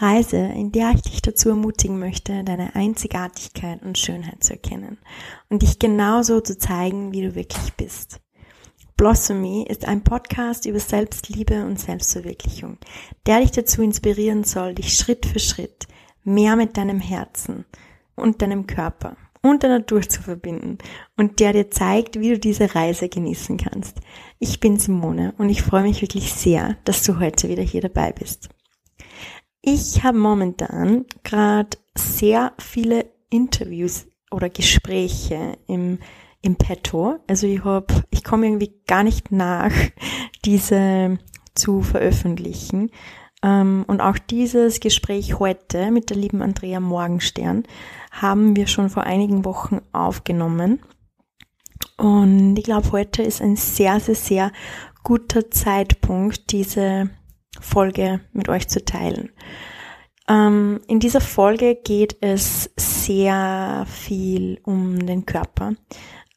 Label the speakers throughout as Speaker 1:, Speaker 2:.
Speaker 1: Reise, in der ich dich dazu ermutigen möchte, deine Einzigartigkeit und Schönheit zu erkennen und dich genauso zu zeigen, wie du wirklich bist. Blossomy ist ein Podcast über Selbstliebe und Selbstverwirklichung, der dich dazu inspirieren soll, dich Schritt für Schritt mehr mit deinem Herzen und deinem Körper und der Natur zu verbinden und der dir zeigt, wie du diese Reise genießen kannst. Ich bin Simone und ich freue mich wirklich sehr, dass du heute wieder hier dabei bist. Ich habe momentan gerade sehr viele Interviews oder Gespräche im, im Petto. Also ich habe, ich komme irgendwie gar nicht nach, diese zu veröffentlichen. Ähm, und auch dieses Gespräch heute mit der lieben Andrea Morgenstern haben wir schon vor einigen Wochen aufgenommen. Und ich glaube, heute ist ein sehr, sehr, sehr guter Zeitpunkt, diese Folge mit euch zu teilen. Ähm, in dieser Folge geht es sehr viel um den Körper,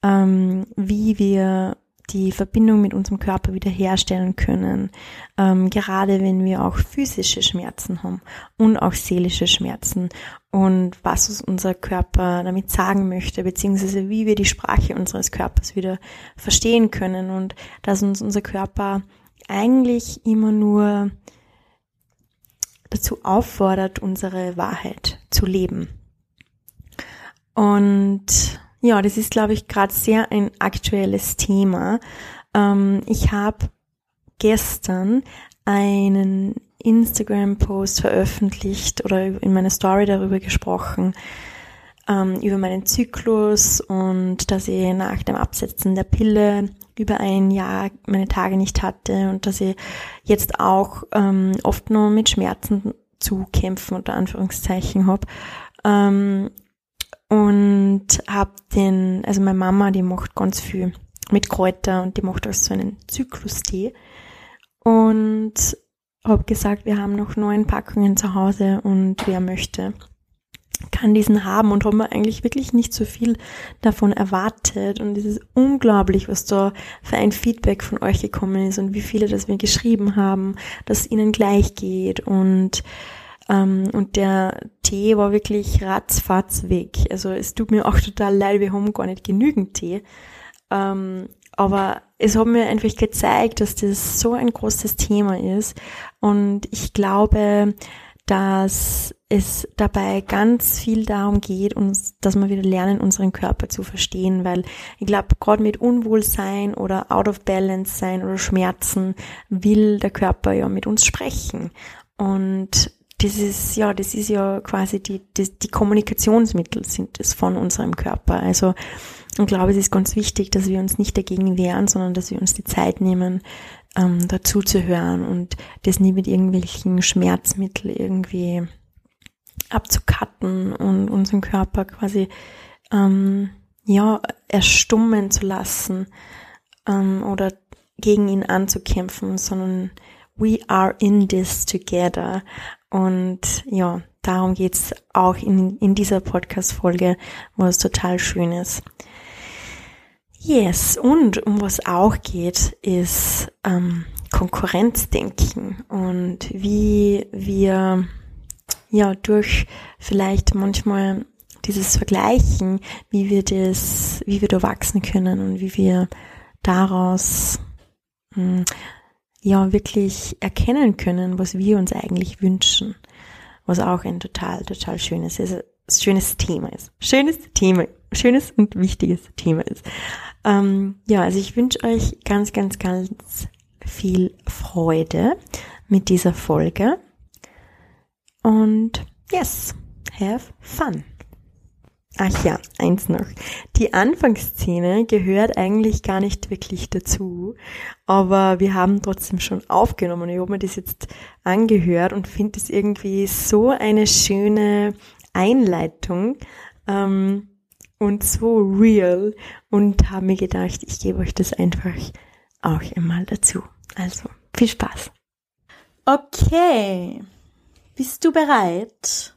Speaker 1: ähm, wie wir die Verbindung mit unserem Körper wiederherstellen können, ähm, gerade wenn wir auch physische Schmerzen haben und auch seelische Schmerzen. Und was uns unser Körper damit sagen möchte, beziehungsweise wie wir die Sprache unseres Körpers wieder verstehen können. Und dass uns unser Körper eigentlich immer nur dazu auffordert, unsere Wahrheit zu leben. Und ja, das ist, glaube ich, gerade sehr ein aktuelles Thema. Ähm, ich habe gestern einen Instagram-Post veröffentlicht oder in meiner Story darüber gesprochen, ähm, über meinen Zyklus und dass ich nach dem Absetzen der Pille über ein Jahr meine Tage nicht hatte und dass ich jetzt auch ähm, oft nur mit Schmerzen zu kämpfen, unter Anführungszeichen habe. Ähm, und habe den, also meine Mama, die macht ganz viel mit Kräuter und die macht auch so einen Zyklustee und habe gesagt, wir haben noch neun Packungen zu Hause und wer möchte, kann diesen haben und haben wir eigentlich wirklich nicht so viel davon erwartet und es ist unglaublich, was da für ein Feedback von euch gekommen ist und wie viele das wir geschrieben haben, dass es ihnen gleich geht und ähm, und der Tee war wirklich ratzfatz weg. Also es tut mir auch total leid, wir haben gar nicht genügend Tee. Ähm, aber es hat mir einfach gezeigt, dass das so ein großes Thema ist. Und ich glaube, dass es dabei ganz viel darum geht, uns, dass wir wieder lernen, unseren Körper zu verstehen, weil ich glaube, gerade mit Unwohlsein oder out of balance sein oder Schmerzen will der Körper ja mit uns sprechen. Und das ist, ja, das ist ja quasi die, die, die Kommunikationsmittel sind es von unserem Körper. Also, ich glaube, es ist ganz wichtig, dass wir uns nicht dagegen wehren, sondern dass wir uns die Zeit nehmen, ähm, dazu zu hören und das nie mit irgendwelchen Schmerzmitteln irgendwie abzukatten und unseren Körper quasi, ähm, ja, erstummen zu lassen, ähm, oder gegen ihn anzukämpfen, sondern we are in this together. Und ja, darum geht's auch in, in dieser Podcast-Folge, was total schön ist. Yes, und um was auch geht, ist ähm, Konkurrenzdenken und wie wir ja durch vielleicht manchmal dieses Vergleichen, wie wir das, wie wir da wachsen können und wie wir daraus hm, ja wirklich erkennen können, was wir uns eigentlich wünschen. Was auch ein total, total schönes, schönes Thema ist. Schönes Thema, schönes und wichtiges Thema ist. Ähm, ja, also ich wünsche euch ganz, ganz, ganz viel Freude mit dieser Folge. Und yes, have fun. Ach ja, eins noch. Die Anfangsszene gehört eigentlich gar nicht wirklich dazu, aber wir haben trotzdem schon aufgenommen. Ich habe mir das jetzt angehört und finde es irgendwie so eine schöne Einleitung ähm, und so real und habe mir gedacht, ich gebe euch das einfach auch einmal dazu. Also, viel Spaß. Okay, bist du bereit?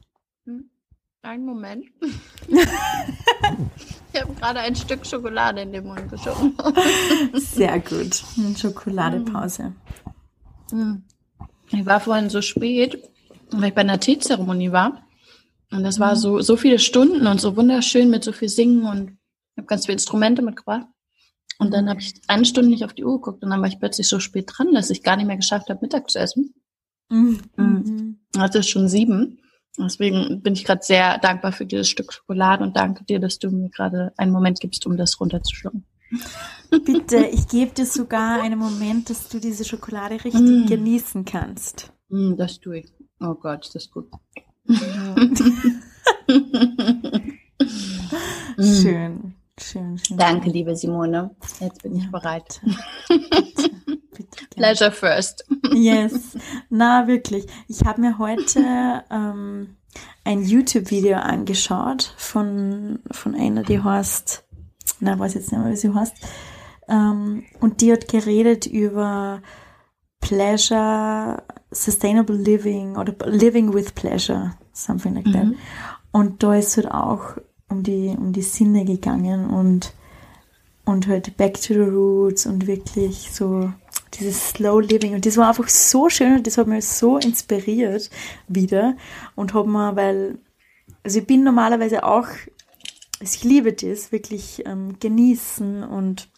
Speaker 2: Einen Moment. ich habe gerade ein Stück Schokolade in den Mund geschoben.
Speaker 1: Sehr gut. Schokoladepause.
Speaker 2: Hm. Ich war vorhin so spät, weil ich bei einer Teezeremonie war. Und das war so, so viele Stunden und so wunderschön mit so viel Singen und ich habe ganz viele Instrumente mitgebracht. Und dann habe ich eine Stunde nicht auf die Uhr geguckt und dann war ich plötzlich so spät dran, dass ich gar nicht mehr geschafft habe, Mittag zu essen.
Speaker 1: Mhm.
Speaker 2: Mhm. Also es schon sieben. Deswegen bin ich gerade sehr dankbar für dieses Stück Schokolade und danke dir, dass du mir gerade einen Moment gibst, um das runterzuschlucken.
Speaker 1: Bitte, ich gebe dir sogar einen Moment, dass du diese Schokolade richtig
Speaker 2: Mm.
Speaker 1: genießen kannst.
Speaker 2: Mm, das tue ich. Oh Gott, das ist gut.
Speaker 1: Schön, schön, schön.
Speaker 2: Danke, liebe Simone. Jetzt bin ich bereit.
Speaker 1: Bitte, bitte, gerne.
Speaker 2: Pleasure first.
Speaker 1: Yes, na wirklich. Ich habe mir heute ähm, ein YouTube-Video angeschaut von, von einer, die heißt, na, weiß jetzt nicht mehr, wie sie heißt. Ähm, und die hat geredet über Pleasure, Sustainable Living oder Living with Pleasure, something like that.
Speaker 2: Mhm.
Speaker 1: Und da ist halt auch um die, um die Sinne gegangen und, und halt back to the roots und wirklich so dieses Slow Living. Und das war einfach so schön und das hat mich so inspiriert wieder und hat mir, weil, also ich bin normalerweise auch, also ich liebe das, wirklich ähm, genießen und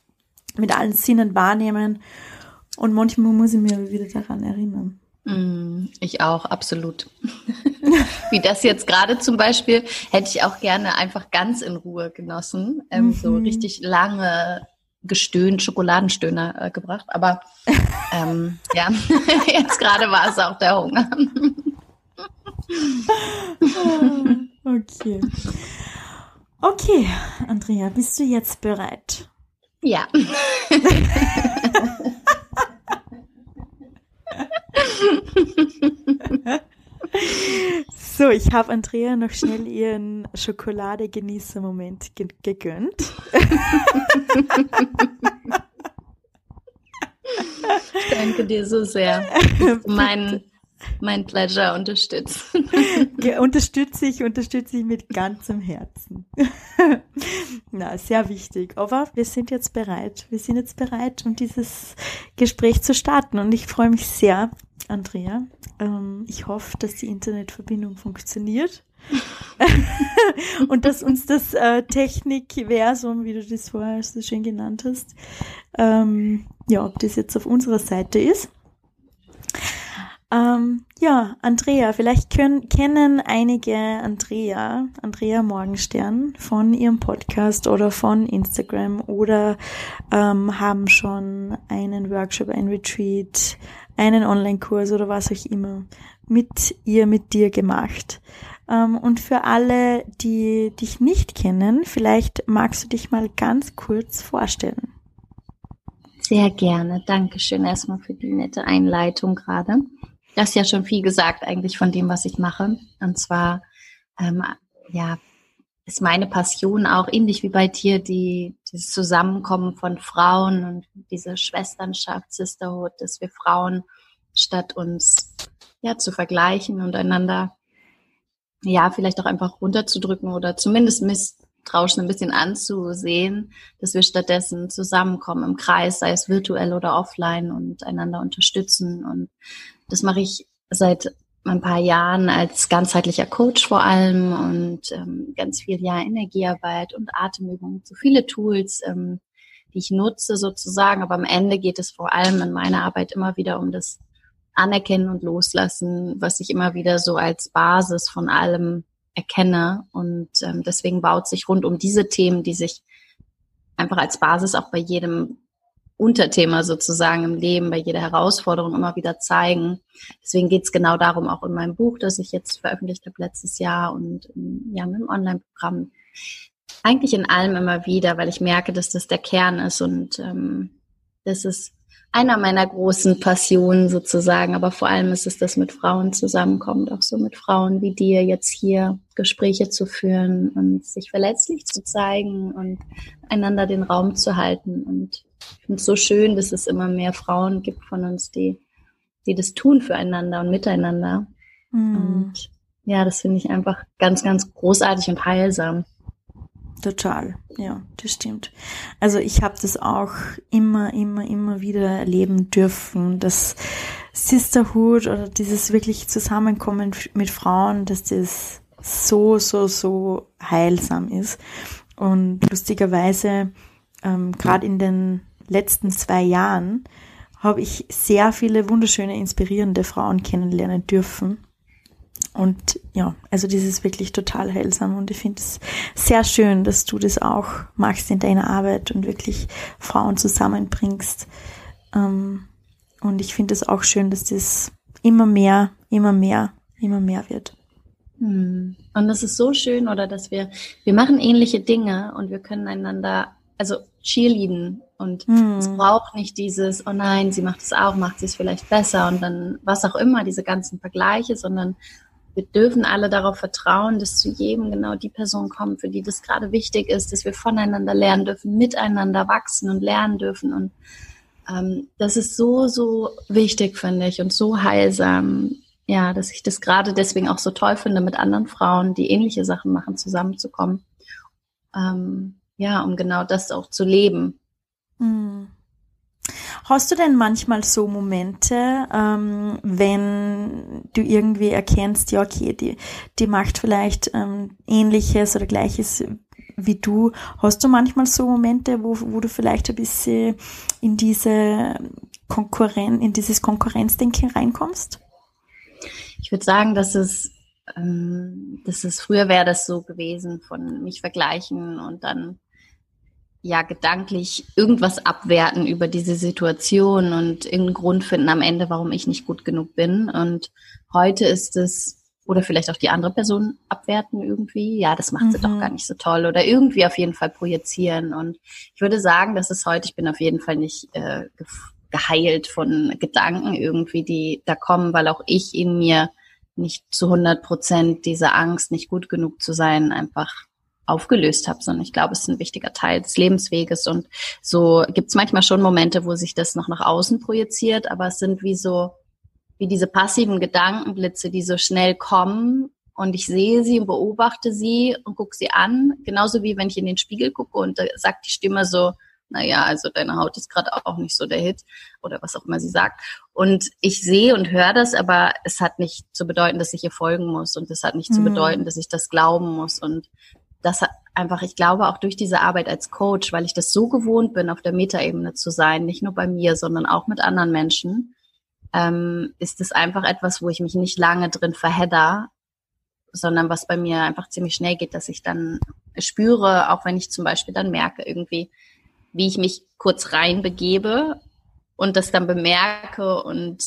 Speaker 1: mit allen Sinnen wahrnehmen. Und manchmal muss ich mir wieder daran erinnern.
Speaker 2: Mm, Ich auch, absolut. Wie das jetzt gerade zum Beispiel, hätte ich auch gerne einfach ganz in Ruhe genossen. Ähm, So
Speaker 1: Mhm.
Speaker 2: richtig lange gestöhnt, Schokoladenstöhner äh, gebracht. Aber ähm, ja, jetzt gerade war es auch der Hunger.
Speaker 1: Okay. Okay, Andrea, bist du jetzt bereit?
Speaker 2: Ja.
Speaker 1: So, ich habe Andrea noch schnell ihren Schokolade-Genießer-Moment ge gegönnt.
Speaker 2: Danke dir so sehr. Mein, mein Pleasure unterstützt.
Speaker 1: Ge unterstütze ich, unterstütze ich mit ganzem Herzen. Na, sehr wichtig. Aber wir sind jetzt bereit. Wir sind jetzt bereit, um dieses Gespräch zu starten. Und ich freue mich sehr, Andrea. Ähm, ich hoffe, dass die Internetverbindung funktioniert. und dass uns das äh, Technikversum, wie du das vorher so schön genannt hast, ähm, ja, ob das jetzt auf unserer Seite ist. Ähm, ja, Andrea, vielleicht können, kennen einige Andrea, Andrea Morgenstern von ihrem Podcast oder von Instagram oder ähm, haben schon einen Workshop, ein Retreat, einen Online-Kurs oder was auch immer mit ihr, mit dir gemacht. Ähm, und für alle, die dich nicht kennen, vielleicht magst du dich mal ganz kurz vorstellen.
Speaker 2: Sehr gerne. Dankeschön erstmal für die nette Einleitung gerade. Das ist ja schon viel gesagt eigentlich von dem, was ich mache. Und zwar, ähm, ja, ist meine Passion auch ähnlich wie bei dir, die, dieses Zusammenkommen von Frauen und diese Schwesternschaft, Sisterhood, dass wir Frauen statt uns ja zu vergleichen und einander ja vielleicht auch einfach runterzudrücken oder zumindest misstrauisch ein bisschen anzusehen, dass wir stattdessen zusammenkommen im Kreis, sei es virtuell oder offline und einander unterstützen. Und das mache ich seit ein paar Jahren als ganzheitlicher Coach vor allem und ähm, ganz viel ja Energiearbeit und Atemübungen, so viele Tools, ähm, die ich nutze sozusagen. Aber am Ende geht es vor allem in meiner Arbeit immer wieder um das Anerkennen und Loslassen, was ich immer wieder so als Basis von allem erkenne. Und ähm, deswegen baut sich rund um diese Themen, die sich einfach als Basis auch bei jedem Unterthema sozusagen im Leben, bei jeder Herausforderung immer wieder zeigen. Deswegen geht es genau darum, auch in meinem Buch, das ich jetzt veröffentlicht habe letztes Jahr und ja, mit dem Online-Programm. Eigentlich in allem immer wieder, weil ich merke, dass das der Kern ist und ähm, das ist einer meiner großen Passionen sozusagen, aber vor allem ist es das mit Frauen zusammenkommt, auch so mit Frauen wie dir jetzt hier Gespräche zu führen und sich verletzlich zu zeigen und einander den Raum zu halten. Und ich finde es so schön, dass es immer mehr Frauen gibt von uns, die, die das tun füreinander und miteinander.
Speaker 1: Mm,
Speaker 2: Und ja, das finde ich einfach ganz, ganz großartig und heilsam.
Speaker 1: Total, ja, das stimmt. Also ich habe das auch immer, immer, immer wieder erleben dürfen, dass Sisterhood oder dieses wirklich Zusammenkommen mit Frauen, dass das so, so, so heilsam ist. Und lustigerweise, ähm, gerade in den letzten zwei Jahren, habe ich sehr viele wunderschöne, inspirierende Frauen kennenlernen dürfen. Und ja, also das ist wirklich total heilsam und ich finde es sehr schön, dass du das auch machst in deiner Arbeit und wirklich Frauen zusammenbringst. Ähm, und ich finde es auch schön, dass das immer mehr, immer mehr, immer mehr wird.
Speaker 2: Hm. Und das ist so schön, oder dass wir, wir machen ähnliche Dinge und wir können einander, also cheerleaden und hm. es braucht nicht dieses, oh nein, sie macht es auch, macht sie es vielleicht besser und dann was auch immer, diese ganzen Vergleiche, sondern wir dürfen alle darauf vertrauen, dass zu jedem genau die Person kommt, für die das gerade wichtig ist, dass wir voneinander lernen dürfen, miteinander wachsen und lernen dürfen und ähm, das ist so, so wichtig, finde ich, und so heilsam. Ja, dass ich das gerade deswegen auch so toll finde, mit anderen Frauen, die ähnliche Sachen machen, zusammenzukommen. Ähm, ja, um genau das auch zu leben.
Speaker 1: Mhm. Hast du denn manchmal so Momente, ähm, wenn du irgendwie erkennst, ja, okay, die, die macht vielleicht ähm, ähnliches oder gleiches wie du. Hast du manchmal so Momente, wo, wo du vielleicht ein bisschen in diese Konkurrenz, in dieses Konkurrenzdenken reinkommst?
Speaker 2: Ich würde sagen, dass es, ähm, dass es früher wäre das so gewesen von mich vergleichen und dann ja gedanklich irgendwas abwerten über diese Situation und irgendeinen Grund finden am Ende, warum ich nicht gut genug bin. Und heute ist es oder vielleicht auch die andere Person abwerten irgendwie. Ja, das macht mhm. sie doch mhm. gar nicht so toll oder irgendwie auf jeden Fall projizieren. Und ich würde sagen, dass es heute, ich bin auf jeden Fall nicht äh, geheilt von Gedanken irgendwie, die da kommen, weil auch ich in mir nicht zu 100 Prozent diese Angst, nicht gut genug zu sein, einfach aufgelöst habe, sondern ich glaube, es ist ein wichtiger Teil des Lebensweges und so gibt es manchmal schon Momente, wo sich das noch nach außen projiziert, aber es sind wie so wie diese passiven Gedankenblitze, die so schnell kommen und ich sehe sie und beobachte sie und gucke sie an, genauso wie wenn ich in den Spiegel gucke und da sagt die Stimme so, naja, also deine Haut ist gerade auch nicht so der Hit oder was auch immer sie sagt. Und ich sehe und höre das, aber es hat nicht zu bedeuten, dass ich ihr folgen muss und es hat nicht mhm. zu bedeuten, dass ich das glauben muss. Und das einfach, ich glaube auch durch diese Arbeit als Coach, weil ich das so gewohnt bin, auf der Metaebene zu sein, nicht nur bei mir, sondern auch mit anderen Menschen, ähm, ist es einfach etwas, wo ich mich nicht lange drin verhedder, sondern was bei mir einfach ziemlich schnell geht, dass ich dann spüre, auch wenn ich zum Beispiel dann merke irgendwie, wie ich mich kurz reinbegebe und das dann bemerke und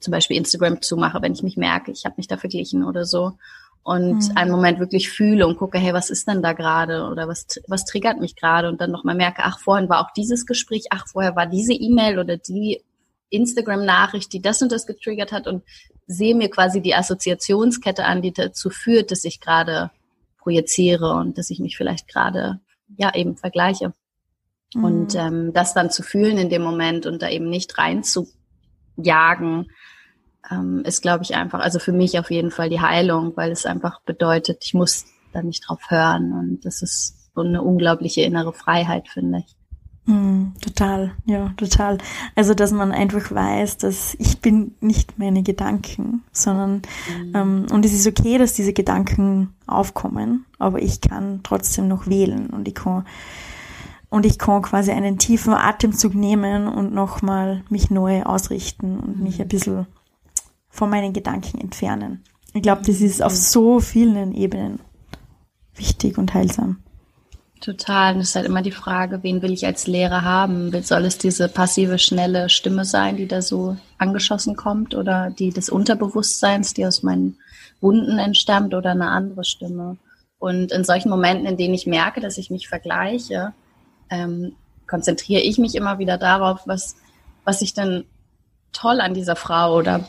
Speaker 2: zum Beispiel Instagram zumache, wenn ich mich merke, ich habe mich da verglichen oder so und mhm. einen Moment wirklich fühle und gucke, hey, was ist denn da gerade oder was, was triggert mich gerade und dann nochmal merke, ach, vorhin war auch dieses Gespräch, ach, vorher war diese E-Mail oder die Instagram-Nachricht, die das und das getriggert hat und sehe mir quasi die Assoziationskette an, die dazu führt, dass ich gerade projiziere und dass ich mich vielleicht gerade ja eben vergleiche. Mhm. Und ähm, das dann zu fühlen in dem Moment und da eben nicht reinzujagen, ähm, ist, glaube ich, einfach, also für mich auf jeden Fall die Heilung, weil es einfach bedeutet, ich muss da nicht drauf hören. Und das ist so eine unglaubliche innere Freiheit, finde ich.
Speaker 1: Mm, total, ja, total. Also, dass man einfach weiß, dass ich bin nicht meine Gedanken, sondern mhm. ähm, und es ist okay, dass diese Gedanken aufkommen, aber ich kann trotzdem noch wählen und ich kann und ich kann quasi einen tiefen Atemzug nehmen und nochmal mich neu ausrichten und mich ein bisschen von meinen Gedanken entfernen. Ich glaube, das ist auf so vielen Ebenen wichtig und heilsam.
Speaker 2: Total. Und es ist halt immer die Frage, wen will ich als Lehrer haben? Soll es diese passive, schnelle Stimme sein, die da so angeschossen kommt oder die des Unterbewusstseins, die aus meinen Wunden entstammt oder eine andere Stimme? Und in solchen Momenten, in denen ich merke, dass ich mich vergleiche, ähm, konzentriere ich mich immer wieder darauf, was, was ich denn toll an dieser Frau oder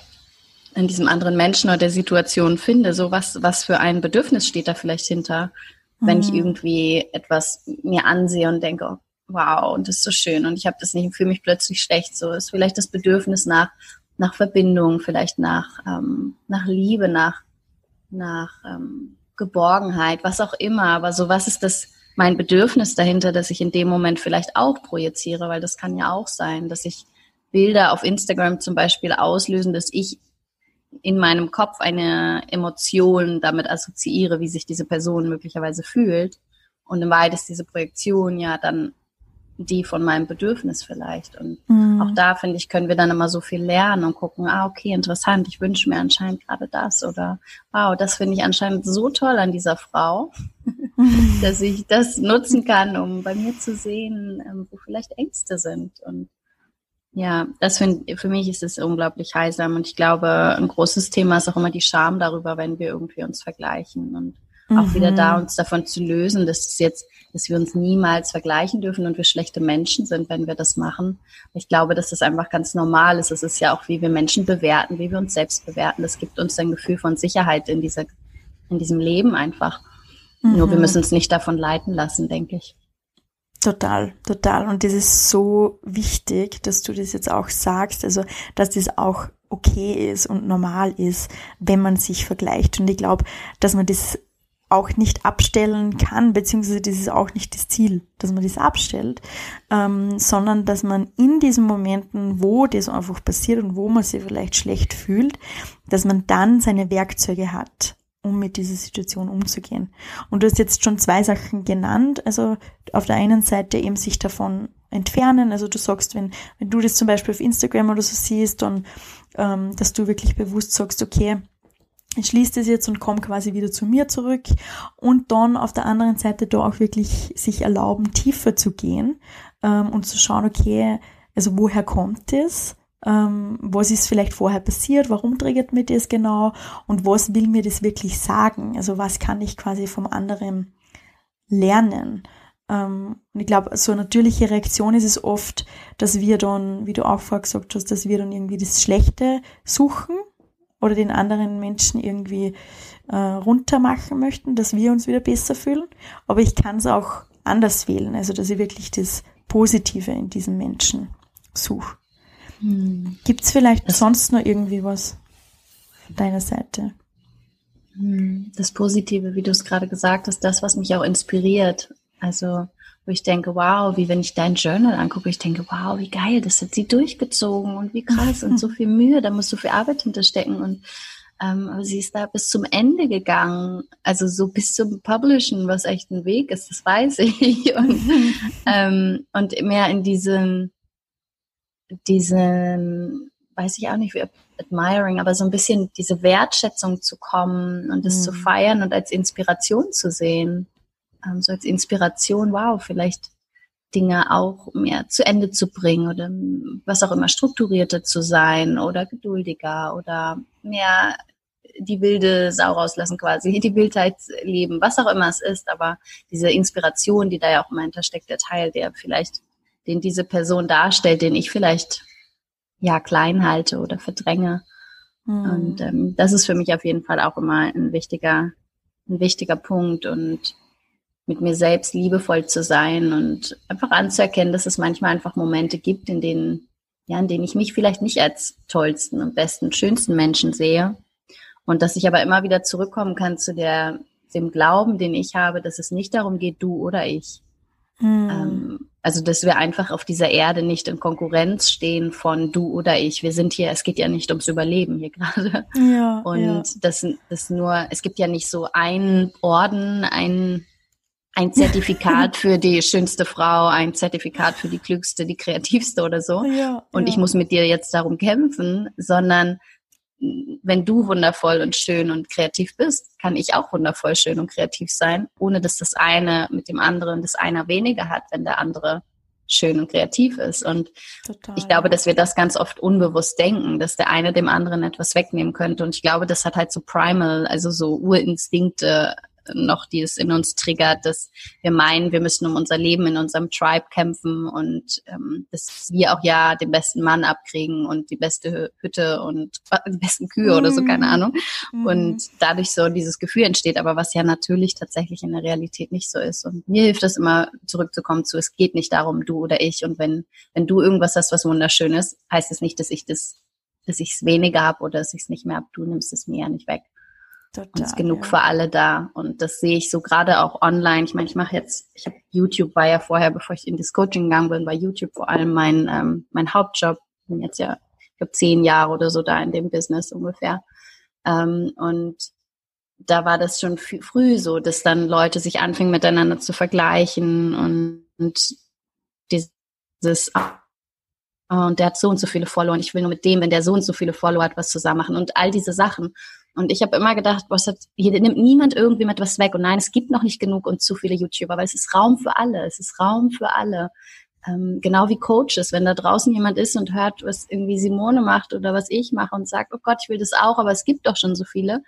Speaker 2: in diesem anderen Menschen oder der Situation finde. So was, was für ein Bedürfnis steht da vielleicht hinter? wenn ich mhm. irgendwie etwas mir ansehe und denke, wow, und das ist so schön und ich habe das nicht und fühle mich plötzlich schlecht. So ist vielleicht das Bedürfnis nach, nach Verbindung, vielleicht nach, ähm, nach Liebe, nach, nach ähm, Geborgenheit, was auch immer. Aber so, was ist das, mein Bedürfnis dahinter, dass ich in dem Moment vielleicht auch projiziere, weil das kann ja auch sein, dass ich Bilder auf Instagram zum Beispiel auslösen, dass ich in meinem Kopf eine Emotion damit assoziiere, wie sich diese Person möglicherweise fühlt. Und in Wahrheit ist diese Projektion ja dann die von meinem Bedürfnis vielleicht. Und mhm. auch da, finde ich, können wir dann immer so viel lernen und gucken, ah, okay, interessant, ich wünsche mir anscheinend gerade das oder wow, das finde ich anscheinend so toll an dieser Frau, mhm. dass ich das nutzen kann, um bei mir zu sehen, ähm, wo vielleicht Ängste sind. Und ja, das finde für mich ist es unglaublich heilsam. Und ich glaube, ein großes Thema ist auch immer die Scham darüber, wenn wir irgendwie uns vergleichen und mhm. auch wieder da mhm. uns davon zu lösen, dass es jetzt dass wir uns niemals vergleichen dürfen und wir schlechte Menschen sind, wenn wir das machen. Ich glaube, dass das einfach ganz normal ist. Es ist ja auch, wie wir Menschen bewerten, wie wir uns selbst bewerten. Das gibt uns ein Gefühl von Sicherheit in dieser, in diesem Leben einfach. Mhm. Nur wir mhm. müssen uns nicht davon leiten lassen, denke ich.
Speaker 1: Total, total. Und das ist so wichtig, dass du das jetzt auch sagst, also dass das auch okay ist und normal ist, wenn man sich vergleicht. Und ich glaube, dass man das auch nicht abstellen kann, beziehungsweise das ist auch nicht das Ziel, dass man das abstellt, ähm, sondern dass man in diesen Momenten, wo das einfach passiert und wo man sich vielleicht schlecht fühlt, dass man dann seine Werkzeuge hat, um mit dieser Situation umzugehen. Und du hast jetzt schon zwei Sachen genannt, also auf der einen Seite eben sich davon entfernen, also du sagst, wenn, wenn du das zum Beispiel auf Instagram oder so siehst, dann, ähm, dass du wirklich bewusst sagst, okay, ich schließe das jetzt und komme quasi wieder zu mir zurück und dann auf der anderen Seite da auch wirklich sich erlauben, tiefer zu gehen ähm, und zu schauen, okay, also woher kommt das? Ähm, was ist vielleicht vorher passiert? Warum triggert mir das genau? Und was will mir das wirklich sagen? Also was kann ich quasi vom anderen lernen? Ähm, und ich glaube, so eine natürliche Reaktion ist es oft, dass wir dann, wie du auch vorher gesagt hast, dass wir dann irgendwie das Schlechte suchen oder den anderen Menschen irgendwie äh, runter machen möchten, dass wir uns wieder besser fühlen. Aber ich kann es auch anders wählen, also dass ich wirklich das Positive in diesen Menschen suche. Hm. Gibt es vielleicht das sonst noch irgendwie was von deiner Seite?
Speaker 2: Hm. Das Positive, wie du es gerade gesagt hast, das, was mich auch inspiriert. Also wo ich denke, wow, wie wenn ich dein Journal angucke, ich denke, wow, wie geil, das hat sie durchgezogen und wie krass und so viel Mühe, da muss so viel Arbeit hinterstecken und ähm, aber sie ist da bis zum Ende gegangen, also so bis zum Publishen, was echt ein Weg ist, das weiß ich und, ähm, und mehr in diesen, diesen, weiß ich auch nicht, wie admiring, aber so ein bisschen diese Wertschätzung zu kommen und es mhm. zu feiern und als Inspiration zu sehen ähm, so als Inspiration, wow, vielleicht Dinge auch mehr zu Ende zu bringen oder was auch immer strukturierter zu sein oder geduldiger oder mehr die wilde Sau rauslassen quasi, die Wildheit leben, was auch immer es ist, aber diese Inspiration, die da ja auch immer hintersteckt, der Teil, der vielleicht, den diese Person darstellt, den ich vielleicht ja klein halte oder verdränge. Mhm. Und ähm, das ist für mich auf jeden Fall auch immer ein wichtiger, ein wichtiger Punkt und mit mir selbst liebevoll zu sein und einfach anzuerkennen, dass es manchmal einfach Momente gibt, in denen, ja, in denen ich mich vielleicht nicht als tollsten und besten, schönsten Menschen sehe. Und dass ich aber immer wieder zurückkommen kann zu der, dem Glauben, den ich habe, dass es nicht darum geht, du oder ich. Hm. Ähm, also, dass wir einfach auf dieser Erde nicht in Konkurrenz stehen von du oder ich. Wir sind hier, es geht ja nicht ums Überleben hier gerade. Ja, und ja. Das, das nur, es gibt ja nicht so einen Orden, einen ein Zertifikat für die schönste Frau, ein Zertifikat für die klügste, die kreativste oder so. Ja, und ja. ich muss mit dir jetzt darum kämpfen, sondern wenn du wundervoll und schön und kreativ bist, kann ich auch wundervoll, schön und kreativ sein, ohne dass das eine mit dem anderen das einer weniger hat, wenn der andere schön und kreativ ist. Und Total, ich glaube, dass wir das ganz oft unbewusst denken, dass der eine dem anderen etwas wegnehmen könnte. Und ich glaube, das hat halt so primal, also so Urinstinkte noch, die es in uns triggert, dass wir meinen, wir müssen um unser Leben in unserem Tribe kämpfen und ähm, dass wir auch ja den besten Mann abkriegen und die beste Hütte und die besten Kühe mm. oder so, keine mhm. Ahnung. Mm. Und dadurch so dieses Gefühl entsteht, aber was ja natürlich tatsächlich in der Realität nicht so ist. Und mir hilft es immer zurückzukommen zu, es geht nicht darum, du oder ich. Und wenn, wenn du irgendwas hast, was wunderschön ist, heißt es nicht, dass ich das dass ich es weniger habe oder dass ich es nicht mehr habe. Du nimmst es mir ja nicht weg. Total, und ist genug ja. für alle da. Und das sehe ich so gerade auch online. Ich meine, ich mache jetzt, ich habe YouTube war ja vorher, bevor ich in das Coaching gegangen bin, war YouTube vor allem mein, ähm, mein Hauptjob. bin jetzt ja, ich glaube, zehn Jahre oder so da in dem Business ungefähr. Ähm, und da war das schon früh so, dass dann Leute sich anfingen miteinander zu vergleichen und, und dieses und der hat so und so viele Follower und ich will nur mit dem, wenn der so und so viele Follower hat, was zusammen machen und all diese Sachen. Und ich habe immer gedacht, was hat, hier nimmt niemand irgendwie mit was weg. Und nein, es gibt noch nicht genug und zu viele YouTuber, weil es ist Raum für alle. Es ist Raum für alle. Ähm, genau wie Coaches, wenn da draußen jemand ist und hört, was irgendwie Simone macht oder was ich mache und sagt, oh Gott, ich will das auch, aber es gibt doch schon so viele.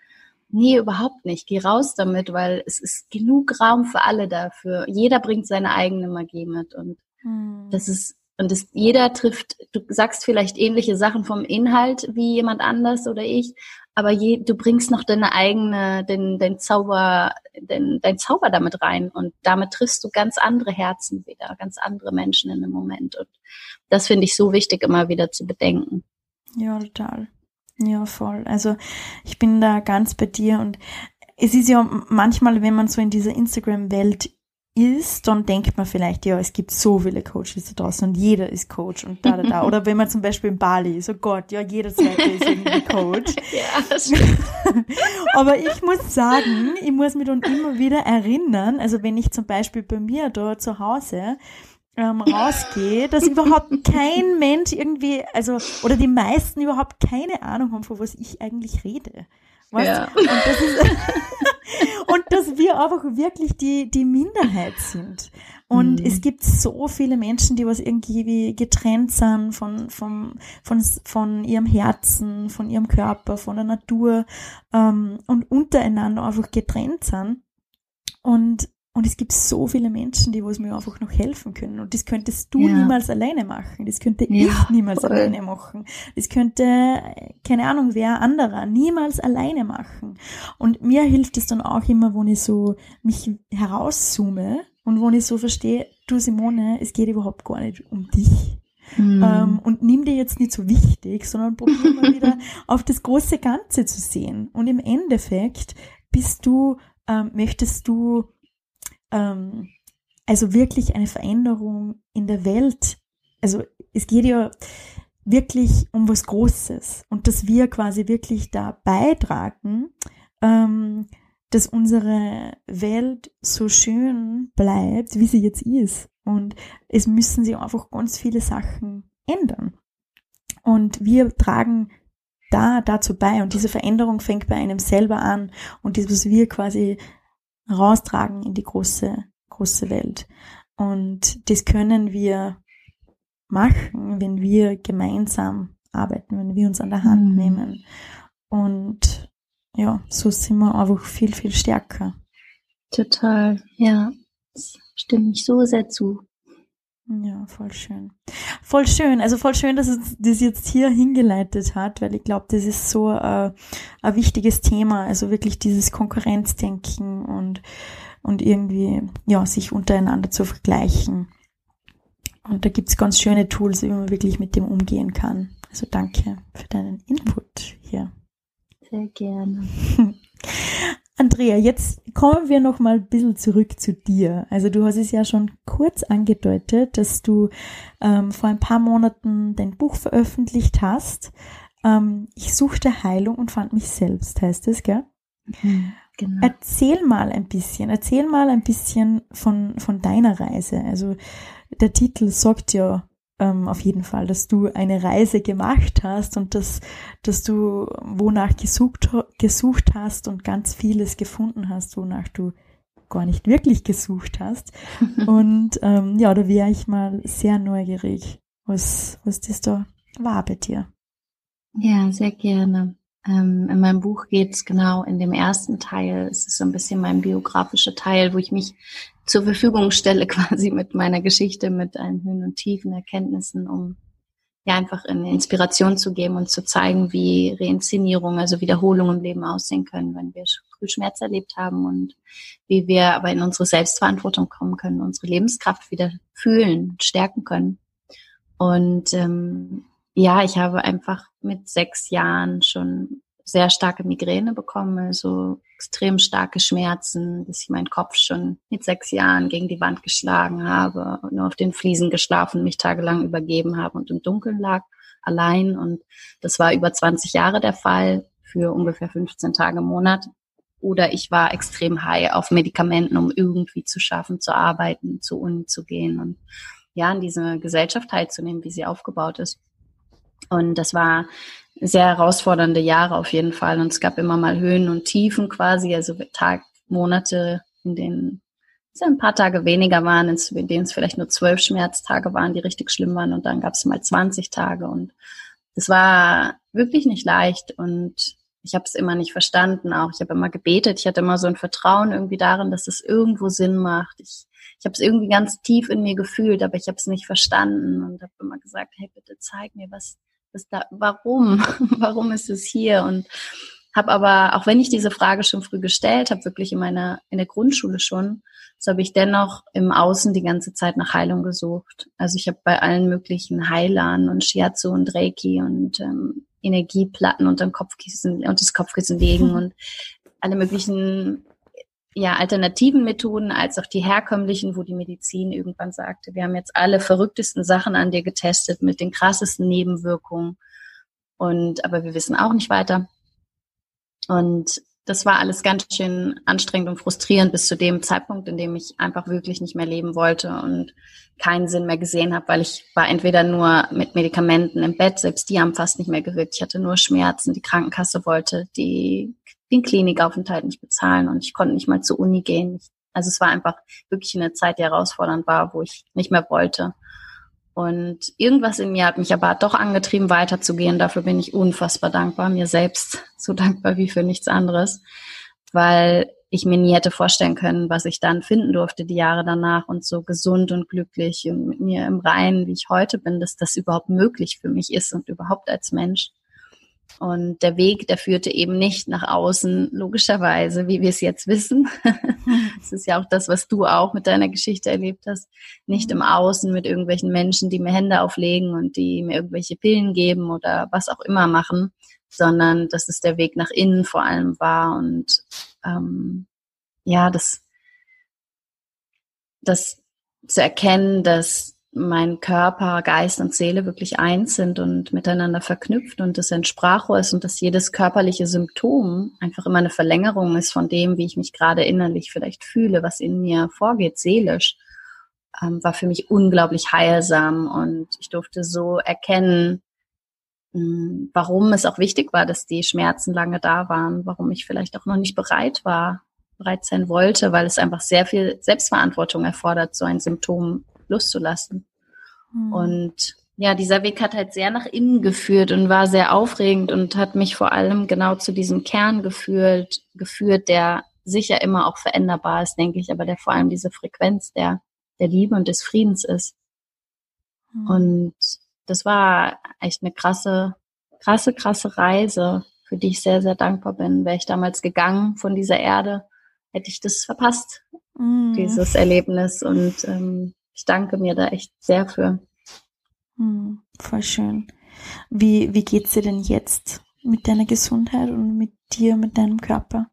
Speaker 2: Nee, überhaupt nicht. Geh raus damit, weil es ist genug Raum für alle dafür. Jeder bringt seine eigene Magie mit und hm. das ist und das, jeder trifft, du sagst vielleicht ähnliche Sachen vom Inhalt wie jemand anders oder ich, aber je, du bringst noch deine eigene, den, dein Zauber, den, dein Zauber damit rein und damit triffst du ganz andere Herzen wieder, ganz andere Menschen in dem Moment und das finde ich so wichtig immer wieder zu bedenken.
Speaker 1: Ja, total. Ja, voll. Also ich bin da ganz bei dir und es ist ja manchmal, wenn man so in dieser Instagram-Welt ist, dann denkt man vielleicht, ja, es gibt so viele Coaches da draußen und jeder ist Coach und da, da, da. Oder wenn man zum Beispiel in Bali ist, oh Gott, ja, jeder zweite ist irgendwie Coach. ja, Aber ich muss sagen, ich muss mich dann immer wieder erinnern, also wenn ich zum Beispiel bei mir da zu Hause ähm, rausgehe, dass überhaupt kein Mensch irgendwie, also, oder die meisten überhaupt keine Ahnung haben, von was ich eigentlich rede. Weißt? Ja. Und, das ist, und dass wir einfach wirklich die, die Minderheit sind. Und mhm. es gibt so viele Menschen, die was irgendwie getrennt sind von, von, von, von ihrem Herzen, von ihrem Körper, von der Natur ähm, und untereinander einfach getrennt sind. Und und es gibt so viele Menschen, die was mir einfach noch helfen können. Und das könntest du ja. niemals alleine machen. Das könnte ja, ich niemals voll. alleine machen. Das könnte, keine Ahnung, wer anderer niemals alleine machen. Und mir hilft es dann auch immer, wo ich so mich herauszoome und wo ich so verstehe, du Simone, es geht überhaupt gar nicht um dich. Mhm. Ähm, und nimm dir jetzt nicht so wichtig, sondern probier mal wieder auf das große Ganze zu sehen. Und im Endeffekt bist du, ähm, möchtest du ähm, also wirklich eine Veränderung in der Welt. Also es geht ja wirklich um was Großes und dass wir quasi wirklich da beitragen, ähm, dass unsere Welt so schön bleibt, wie sie jetzt ist. Und es müssen sich einfach ganz viele Sachen ändern. Und wir tragen da dazu bei und diese Veränderung fängt bei einem selber an und das, was wir quasi raustragen in die große, große Welt. Und das können wir machen, wenn wir gemeinsam arbeiten, wenn wir uns an der Hand mhm. nehmen. Und ja, so sind wir einfach viel, viel stärker.
Speaker 2: Total, ja. Stimme ich so sehr zu.
Speaker 1: Ja, voll schön. Voll schön. Also voll schön, dass es das jetzt hier hingeleitet hat, weil ich glaube, das ist so äh, ein wichtiges Thema. Also wirklich dieses Konkurrenzdenken und, und irgendwie, ja, sich untereinander zu vergleichen. Und da gibt's ganz schöne Tools, wie man wirklich mit dem umgehen kann. Also danke für deinen Input hier.
Speaker 2: Sehr gerne.
Speaker 1: Andrea, jetzt kommen wir noch mal ein bisschen zurück zu dir. Also du hast es ja schon kurz angedeutet, dass du ähm, vor ein paar Monaten dein Buch veröffentlicht hast. Ähm, ich suchte Heilung und fand mich selbst, heißt es, gell? Mhm, genau. Erzähl mal ein bisschen, erzähl mal ein bisschen von, von deiner Reise. Also der Titel sagt ja ähm, auf jeden Fall, dass du eine Reise gemacht hast und dass, dass du wonach gesucht, gesucht hast und ganz vieles gefunden hast, wonach du gar nicht wirklich gesucht hast. und ähm, ja, da wäre ich mal sehr neugierig, was, was das da war bei dir.
Speaker 2: Ja, sehr gerne. Ähm, in meinem Buch geht es genau in dem ersten Teil, es ist so ein bisschen mein biografischer Teil, wo ich mich zur Verfügung stelle, quasi mit meiner Geschichte, mit allen Höhen und Tiefen, Erkenntnissen, um ja einfach eine Inspiration zu geben und zu zeigen, wie Reinszenierung, also Wiederholung im Leben aussehen können, wenn wir früh Schmerz erlebt haben und wie wir aber in unsere Selbstverantwortung kommen können, unsere Lebenskraft wieder fühlen, stärken können. Und ähm, ja, ich habe einfach mit sechs Jahren schon sehr starke Migräne bekomme, so extrem starke Schmerzen, dass ich meinen Kopf schon mit sechs Jahren gegen die Wand geschlagen habe nur auf den Fliesen geschlafen, mich tagelang übergeben habe und im Dunkeln lag, allein. Und das war über 20 Jahre der Fall für ungefähr 15 Tage im Monat. Oder ich war extrem high auf Medikamenten, um irgendwie zu schaffen, zu arbeiten, zur Uni zu gehen und ja, in diese Gesellschaft teilzunehmen, wie sie aufgebaut ist. Und das war sehr herausfordernde Jahre auf jeden Fall. Und es gab immer mal Höhen und Tiefen quasi, also Tag, Monate, in denen es ein paar Tage weniger waren, in denen es vielleicht nur zwölf Schmerztage waren, die richtig schlimm waren. Und dann gab es mal 20 Tage. Und es war wirklich nicht leicht. Und ich habe es immer nicht verstanden auch. Ich habe immer gebetet. Ich hatte immer so ein Vertrauen irgendwie darin, dass es irgendwo Sinn macht. Ich, ich habe es irgendwie ganz tief in mir gefühlt, aber ich habe es nicht verstanden und habe immer gesagt, hey, bitte zeig mir, was, was da, warum, warum ist es hier? Und habe aber, auch wenn ich diese Frage schon früh gestellt habe, wirklich in meiner, in der Grundschule schon, so habe ich dennoch im Außen die ganze Zeit nach Heilung gesucht. Also ich habe bei allen möglichen Heilern und Shiatsu und Reiki und ähm, Energieplatten unter dem Kopfkissen und das Kopfkissen legen und alle möglichen ja, alternativen Methoden als auch die herkömmlichen, wo die Medizin irgendwann sagte, wir haben jetzt alle verrücktesten Sachen an dir getestet mit den krassesten Nebenwirkungen. Und, aber wir wissen auch nicht weiter. Und das war alles ganz schön anstrengend und frustrierend bis zu dem Zeitpunkt, in dem ich einfach wirklich nicht mehr leben wollte und keinen Sinn mehr gesehen habe, weil ich war entweder nur mit Medikamenten im Bett, selbst die haben fast nicht mehr gewirkt. Ich hatte nur Schmerzen. Die Krankenkasse wollte die, den Klinikaufenthalt nicht bezahlen und ich konnte nicht mal zur Uni gehen. Also es war einfach wirklich eine Zeit, die herausfordernd war, wo ich nicht mehr wollte. Und irgendwas in mir hat mich aber doch angetrieben, weiterzugehen. Dafür bin ich unfassbar dankbar, mir selbst so dankbar wie für nichts anderes, weil ich mir nie hätte vorstellen können, was ich dann finden durfte die Jahre danach und so gesund und glücklich und mit mir im Reinen, wie ich heute bin, dass das überhaupt möglich für mich ist und überhaupt als Mensch. Und der Weg, der führte eben nicht nach außen, logischerweise, wie wir es jetzt wissen. Es ist ja auch das, was du auch mit deiner Geschichte erlebt hast. Nicht im Außen mit irgendwelchen Menschen, die mir Hände auflegen und die mir irgendwelche Pillen geben oder was auch immer machen, sondern dass es der Weg nach innen vor allem war. Und ähm, ja, das, das zu erkennen, dass mein Körper, Geist und Seele wirklich eins sind und miteinander verknüpft und das ein Sprachrohr ist und dass jedes körperliche Symptom einfach immer eine Verlängerung ist von dem, wie ich mich gerade innerlich vielleicht fühle, was in mir vorgeht, seelisch, ähm, war für mich unglaublich heilsam. Und ich durfte so erkennen, mh, hm, warum es auch wichtig war, dass die Schmerzen lange da waren, warum ich vielleicht auch noch nicht bereit war, bereit sein wollte, weil es einfach sehr viel Selbstverantwortung erfordert, so ein Symptom loszulassen. Mhm. Und ja, dieser Weg hat halt sehr nach innen geführt und war sehr aufregend und hat mich vor allem genau zu diesem Kern geführt, geführt, der sicher immer auch veränderbar ist, denke ich, aber der vor allem diese Frequenz der, der Liebe und des Friedens ist. Mhm. Und das war echt eine krasse, krasse, krasse Reise, für die ich sehr, sehr dankbar bin. Wäre ich damals gegangen von dieser Erde, hätte ich das verpasst, mhm. dieses Erlebnis. Und ähm, ich danke mir da echt sehr für.
Speaker 1: Hm, voll schön. Wie, wie geht's dir denn jetzt mit deiner Gesundheit und mit dir, mit deinem Körper?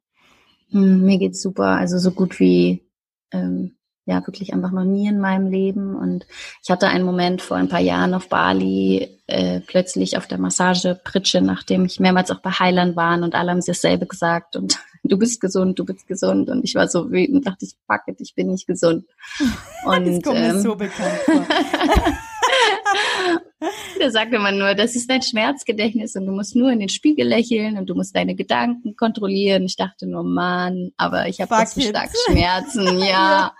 Speaker 2: Hm, mir geht's super. Also so gut wie, ähm, ja, wirklich einfach noch nie in meinem Leben. Und ich hatte einen Moment vor ein paar Jahren auf Bali, äh, plötzlich auf der Massagepritsche, nachdem ich mehrmals auch bei Heilern war und alle haben sich dasselbe gesagt und du bist gesund, du bist gesund. Und ich war so wütend, dachte ich, fuck it, ich bin nicht gesund.
Speaker 1: Und, das kommt ähm, mir so bekannt vor.
Speaker 2: da sagt man nur, das ist dein Schmerzgedächtnis und du musst nur in den Spiegel lächeln und du musst deine Gedanken kontrollieren. Ich dachte nur, Mann, aber ich habe so stark Schmerzen, ja.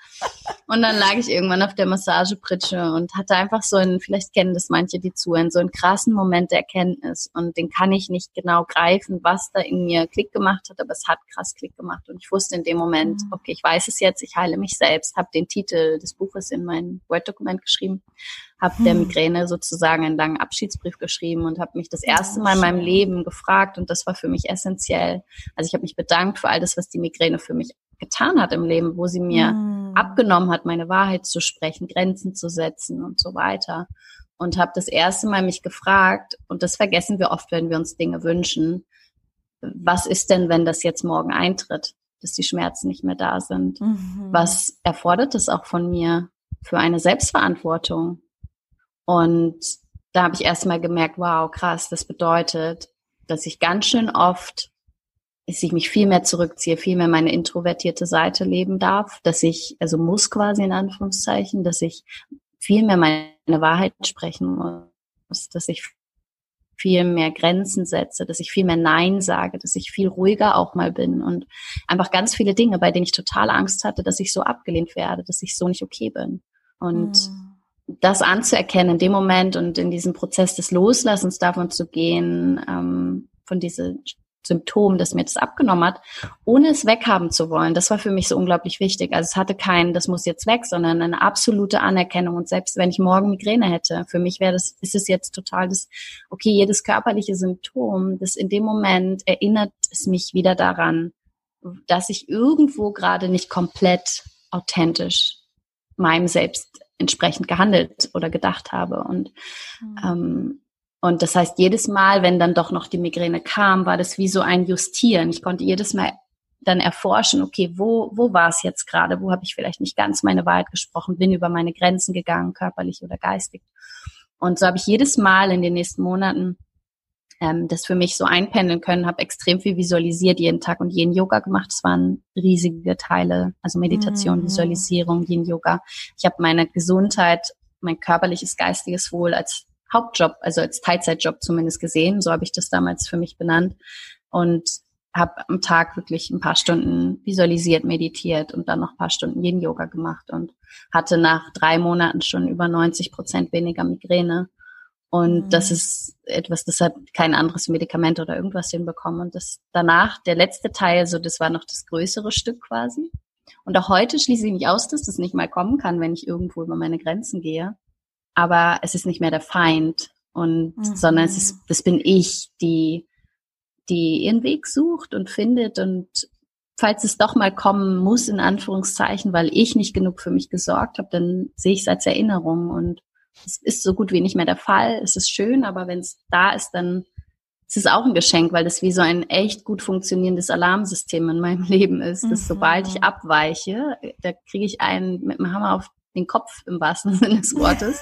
Speaker 2: Und dann lag ich irgendwann auf der Massagepritsche und hatte einfach so einen, vielleicht kennen das manche, die zuhören, so einen krassen Moment der Erkenntnis. Und den kann ich nicht genau greifen, was da in mir Klick gemacht hat, aber es hat krass Klick gemacht. Und ich wusste in dem Moment, mhm. okay, ich weiß es jetzt, ich heile mich selbst, habe den Titel des Buches in mein Word-Dokument geschrieben habe der hm. Migräne sozusagen einen langen Abschiedsbrief geschrieben und habe mich das erste Mal in meinem Leben gefragt und das war für mich essentiell. Also ich habe mich bedankt für all das, was die Migräne für mich getan hat im Leben, wo sie mir mhm. Abgenommen hat, meine Wahrheit zu sprechen, Grenzen zu setzen und so weiter. Und habe das erste Mal mich gefragt, und das vergessen wir oft, wenn wir uns Dinge wünschen, was ist denn, wenn das jetzt morgen eintritt, dass die Schmerzen nicht mehr da sind? Mhm. Was erfordert es auch von mir für eine Selbstverantwortung? Und da habe ich erstmal gemerkt, wow, krass, das bedeutet, dass ich ganz schön oft, dass ich mich viel mehr zurückziehe, viel mehr meine introvertierte Seite leben darf, dass ich, also muss quasi in Anführungszeichen, dass ich viel mehr meine Wahrheit sprechen muss, dass ich viel mehr Grenzen setze, dass ich viel mehr Nein sage, dass ich viel ruhiger auch mal bin und einfach ganz viele Dinge, bei denen ich total Angst hatte, dass ich so abgelehnt werde, dass ich so nicht okay bin. Und mhm. das anzuerkennen in dem Moment und in diesem Prozess des Loslassens davon zu gehen, ähm, von diese, Symptom, das mir das abgenommen hat, ohne es weghaben zu wollen. Das war für mich so unglaublich wichtig. Also es hatte kein, das muss jetzt weg, sondern eine absolute Anerkennung. Und selbst wenn ich morgen Migräne hätte, für mich wäre das, ist es jetzt total das, okay, jedes körperliche Symptom, das in dem Moment erinnert es mich wieder daran, dass ich irgendwo gerade nicht komplett authentisch meinem Selbst entsprechend gehandelt oder gedacht habe. Und mhm. ähm, und das heißt, jedes Mal, wenn dann doch noch die Migräne kam, war das wie so ein Justieren. Ich konnte jedes Mal dann erforschen, okay, wo, wo war es jetzt gerade? Wo habe ich vielleicht nicht ganz meine Wahrheit gesprochen, bin über meine Grenzen gegangen, körperlich oder geistig. Und so habe ich jedes Mal in den nächsten Monaten ähm, das für mich so einpendeln können, habe extrem viel visualisiert jeden Tag und jeden Yoga gemacht. Es waren riesige Teile, also Meditation, mhm. Visualisierung, jeden Yoga. Ich habe meine Gesundheit, mein körperliches, geistiges Wohl als Hauptjob, also als Teilzeitjob zumindest gesehen. So habe ich das damals für mich benannt und habe am Tag wirklich ein paar Stunden visualisiert, meditiert und dann noch ein paar Stunden jeden Yoga gemacht und hatte nach drei Monaten schon über 90 Prozent weniger Migräne. Und mhm. das ist etwas, das hat kein anderes Medikament oder irgendwas hinbekommen. Und das danach, der letzte Teil, so das war noch das größere Stück quasi. Und auch heute schließe ich nicht aus, dass das nicht mal kommen kann, wenn ich irgendwo über meine Grenzen gehe aber es ist nicht mehr der Feind und mhm. sondern es ist, das bin ich, die, die ihren Weg sucht und findet und falls es doch mal kommen muss, in Anführungszeichen, weil ich nicht genug für mich gesorgt habe, dann sehe ich es als Erinnerung und es ist so gut wie nicht mehr der Fall. Es ist schön, aber wenn es da ist, dann ist es auch ein Geschenk, weil das wie so ein echt gut funktionierendes Alarmsystem in meinem Leben ist, dass mhm. sobald ich abweiche, da kriege ich einen mit dem Hammer auf den Kopf im wahrsten Sinne des Wortes.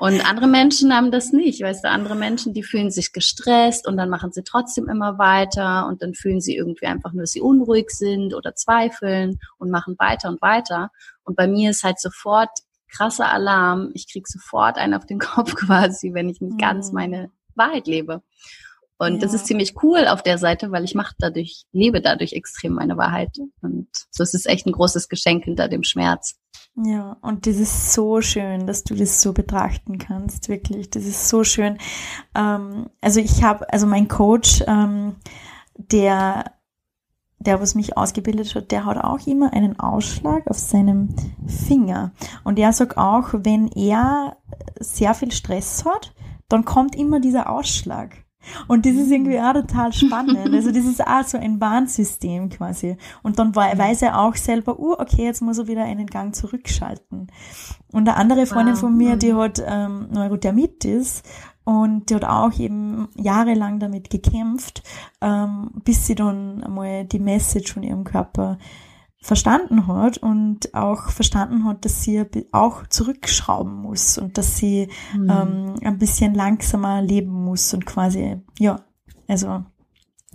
Speaker 2: Und andere Menschen haben das nicht. Weißt du, andere Menschen, die fühlen sich gestresst und dann machen sie trotzdem immer weiter und dann fühlen sie irgendwie einfach nur, dass sie unruhig sind oder zweifeln und machen weiter und weiter. Und bei mir ist halt sofort krasser Alarm. Ich krieg sofort einen auf den Kopf quasi, wenn ich nicht mhm. ganz meine Wahrheit lebe. Und ja. das ist ziemlich cool auf der Seite, weil ich mache dadurch, lebe dadurch extrem meine Wahrheit. Und so ist es echt ein großes Geschenk hinter dem Schmerz.
Speaker 1: Ja, und das ist so schön, dass du das so betrachten kannst, wirklich. Das ist so schön. Ähm, also ich habe, also mein Coach, ähm, der, der, was mich ausgebildet hat, der hat auch immer einen Ausschlag auf seinem Finger. Und er sagt auch, wenn er sehr viel Stress hat, dann kommt immer dieser Ausschlag. Und das ist irgendwie auch total spannend. Also das ist auch so ein Warnsystem quasi. Und dann weiß er auch selber, uh, okay, jetzt muss er wieder einen Gang zurückschalten. Und eine andere Freundin von mir, die hat ähm, Neurodermitis und die hat auch eben jahrelang damit gekämpft, ähm, bis sie dann einmal die Message von ihrem Körper verstanden hat und auch verstanden hat, dass sie auch zurückschrauben muss und dass sie mhm. ähm, ein bisschen langsamer leben muss und quasi, ja, also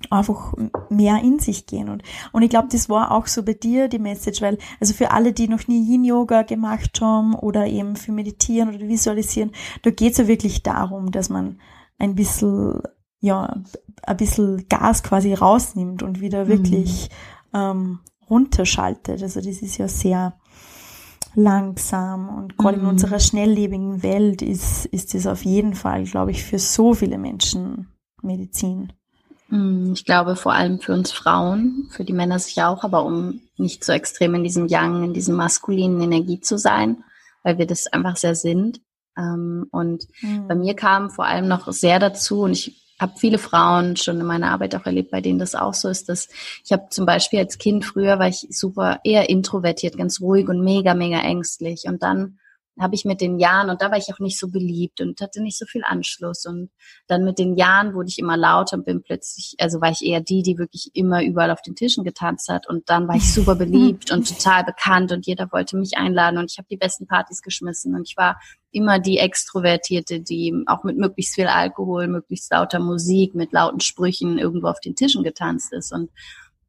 Speaker 1: einfach mehr in sich gehen. Und, und ich glaube, das war auch so bei dir die Message, weil, also für alle, die noch nie Yin-Yoga gemacht haben oder eben für Meditieren oder Visualisieren, da geht es ja wirklich darum, dass man ein bisschen, ja, ein bisschen Gas quasi rausnimmt und wieder wirklich mhm. ähm, runterschaltet. Also das ist ja sehr langsam und gerade mhm. in unserer schnelllebigen Welt ist, ist das auf jeden Fall, glaube ich, für so viele Menschen Medizin.
Speaker 2: Mhm, ich glaube vor allem für uns Frauen, für die Männer sicher auch, aber um nicht so extrem in diesem Yang, in diesem maskulinen Energie zu sein, weil wir das einfach sehr sind. Ähm, und mhm. bei mir kam vor allem noch sehr dazu, und ich habe viele Frauen schon in meiner Arbeit auch erlebt, bei denen das auch so ist, dass ich habe zum Beispiel als Kind früher war ich super eher introvertiert, ganz ruhig und mega, mega ängstlich. Und dann habe ich mit den Jahren, und da war ich auch nicht so beliebt und hatte nicht so viel Anschluss. Und dann mit den Jahren wurde ich immer lauter und bin plötzlich, also war ich eher die, die wirklich immer überall auf den Tischen getanzt hat. Und dann war ich super beliebt und total bekannt und jeder wollte mich einladen und ich habe die besten Partys geschmissen und ich war immer die Extrovertierte, die auch mit möglichst viel Alkohol, möglichst lauter Musik, mit lauten Sprüchen irgendwo auf den Tischen getanzt ist. Und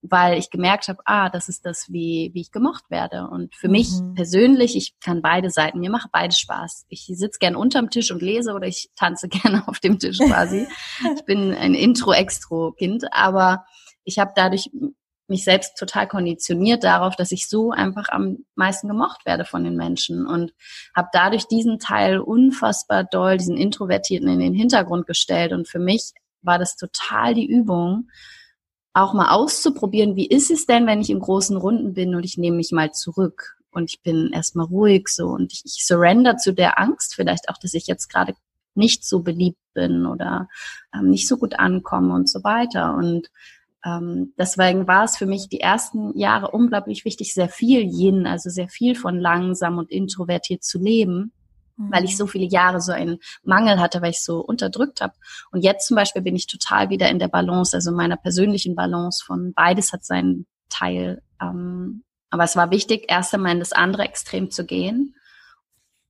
Speaker 2: weil ich gemerkt habe, ah, das ist das, wie, wie ich gemocht werde. Und für mhm. mich persönlich, ich kann beide Seiten, mir macht beides Spaß. Ich sitze gern unterm Tisch und lese oder ich tanze gerne auf dem Tisch quasi. ich bin ein Intro-Extro-Kind, aber ich habe dadurch mich selbst total konditioniert darauf, dass ich so einfach am meisten gemocht werde von den Menschen und habe dadurch diesen Teil unfassbar doll, diesen Introvertierten in den Hintergrund gestellt. Und für mich war das total die Übung, auch mal auszuprobieren, wie ist es denn, wenn ich in großen Runden bin und ich nehme mich mal zurück und ich bin erstmal ruhig so und ich, ich surrender zu der Angst, vielleicht auch, dass ich jetzt gerade nicht so beliebt bin oder ähm, nicht so gut ankomme und so weiter. Und ähm, deswegen war es für mich die ersten Jahre unglaublich wichtig, sehr viel Yin, also sehr viel von langsam und introvertiert zu leben weil ich so mhm. viele Jahre so einen Mangel hatte, weil ich so unterdrückt habe. Und jetzt zum Beispiel bin ich total wieder in der Balance, also meiner persönlichen Balance von beides hat seinen Teil. Ähm, aber es war wichtig, erst einmal in das andere Extrem zu gehen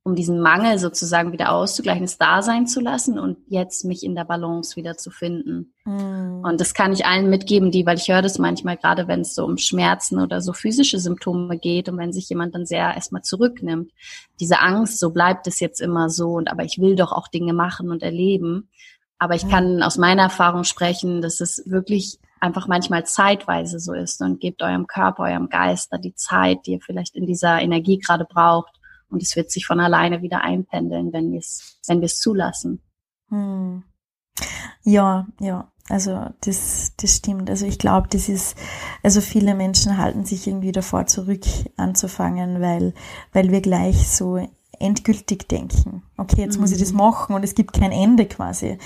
Speaker 2: um diesen Mangel sozusagen wieder auszugleichen, es da sein zu lassen und jetzt mich in der Balance wieder zu finden. Mhm. Und das kann ich allen mitgeben, die, weil ich höre das manchmal, gerade wenn es so um Schmerzen oder so physische Symptome geht und wenn sich jemand dann sehr erstmal zurücknimmt, diese Angst, so bleibt es jetzt immer so und aber ich will doch auch Dinge machen und erleben. Aber ich kann aus meiner Erfahrung sprechen, dass es wirklich einfach manchmal zeitweise so ist und gebt eurem Körper, eurem Geist da die Zeit, die ihr vielleicht in dieser Energie gerade braucht und es wird sich von alleine wieder einpendeln, wenn wir es, wenn zulassen. Hm.
Speaker 1: Ja, ja, also das, das stimmt. Also ich glaube, das ist, also viele Menschen halten sich irgendwie davor zurück anzufangen, weil, weil wir gleich so endgültig denken. Okay, jetzt mhm. muss ich das mhm. machen und es gibt kein Ende quasi.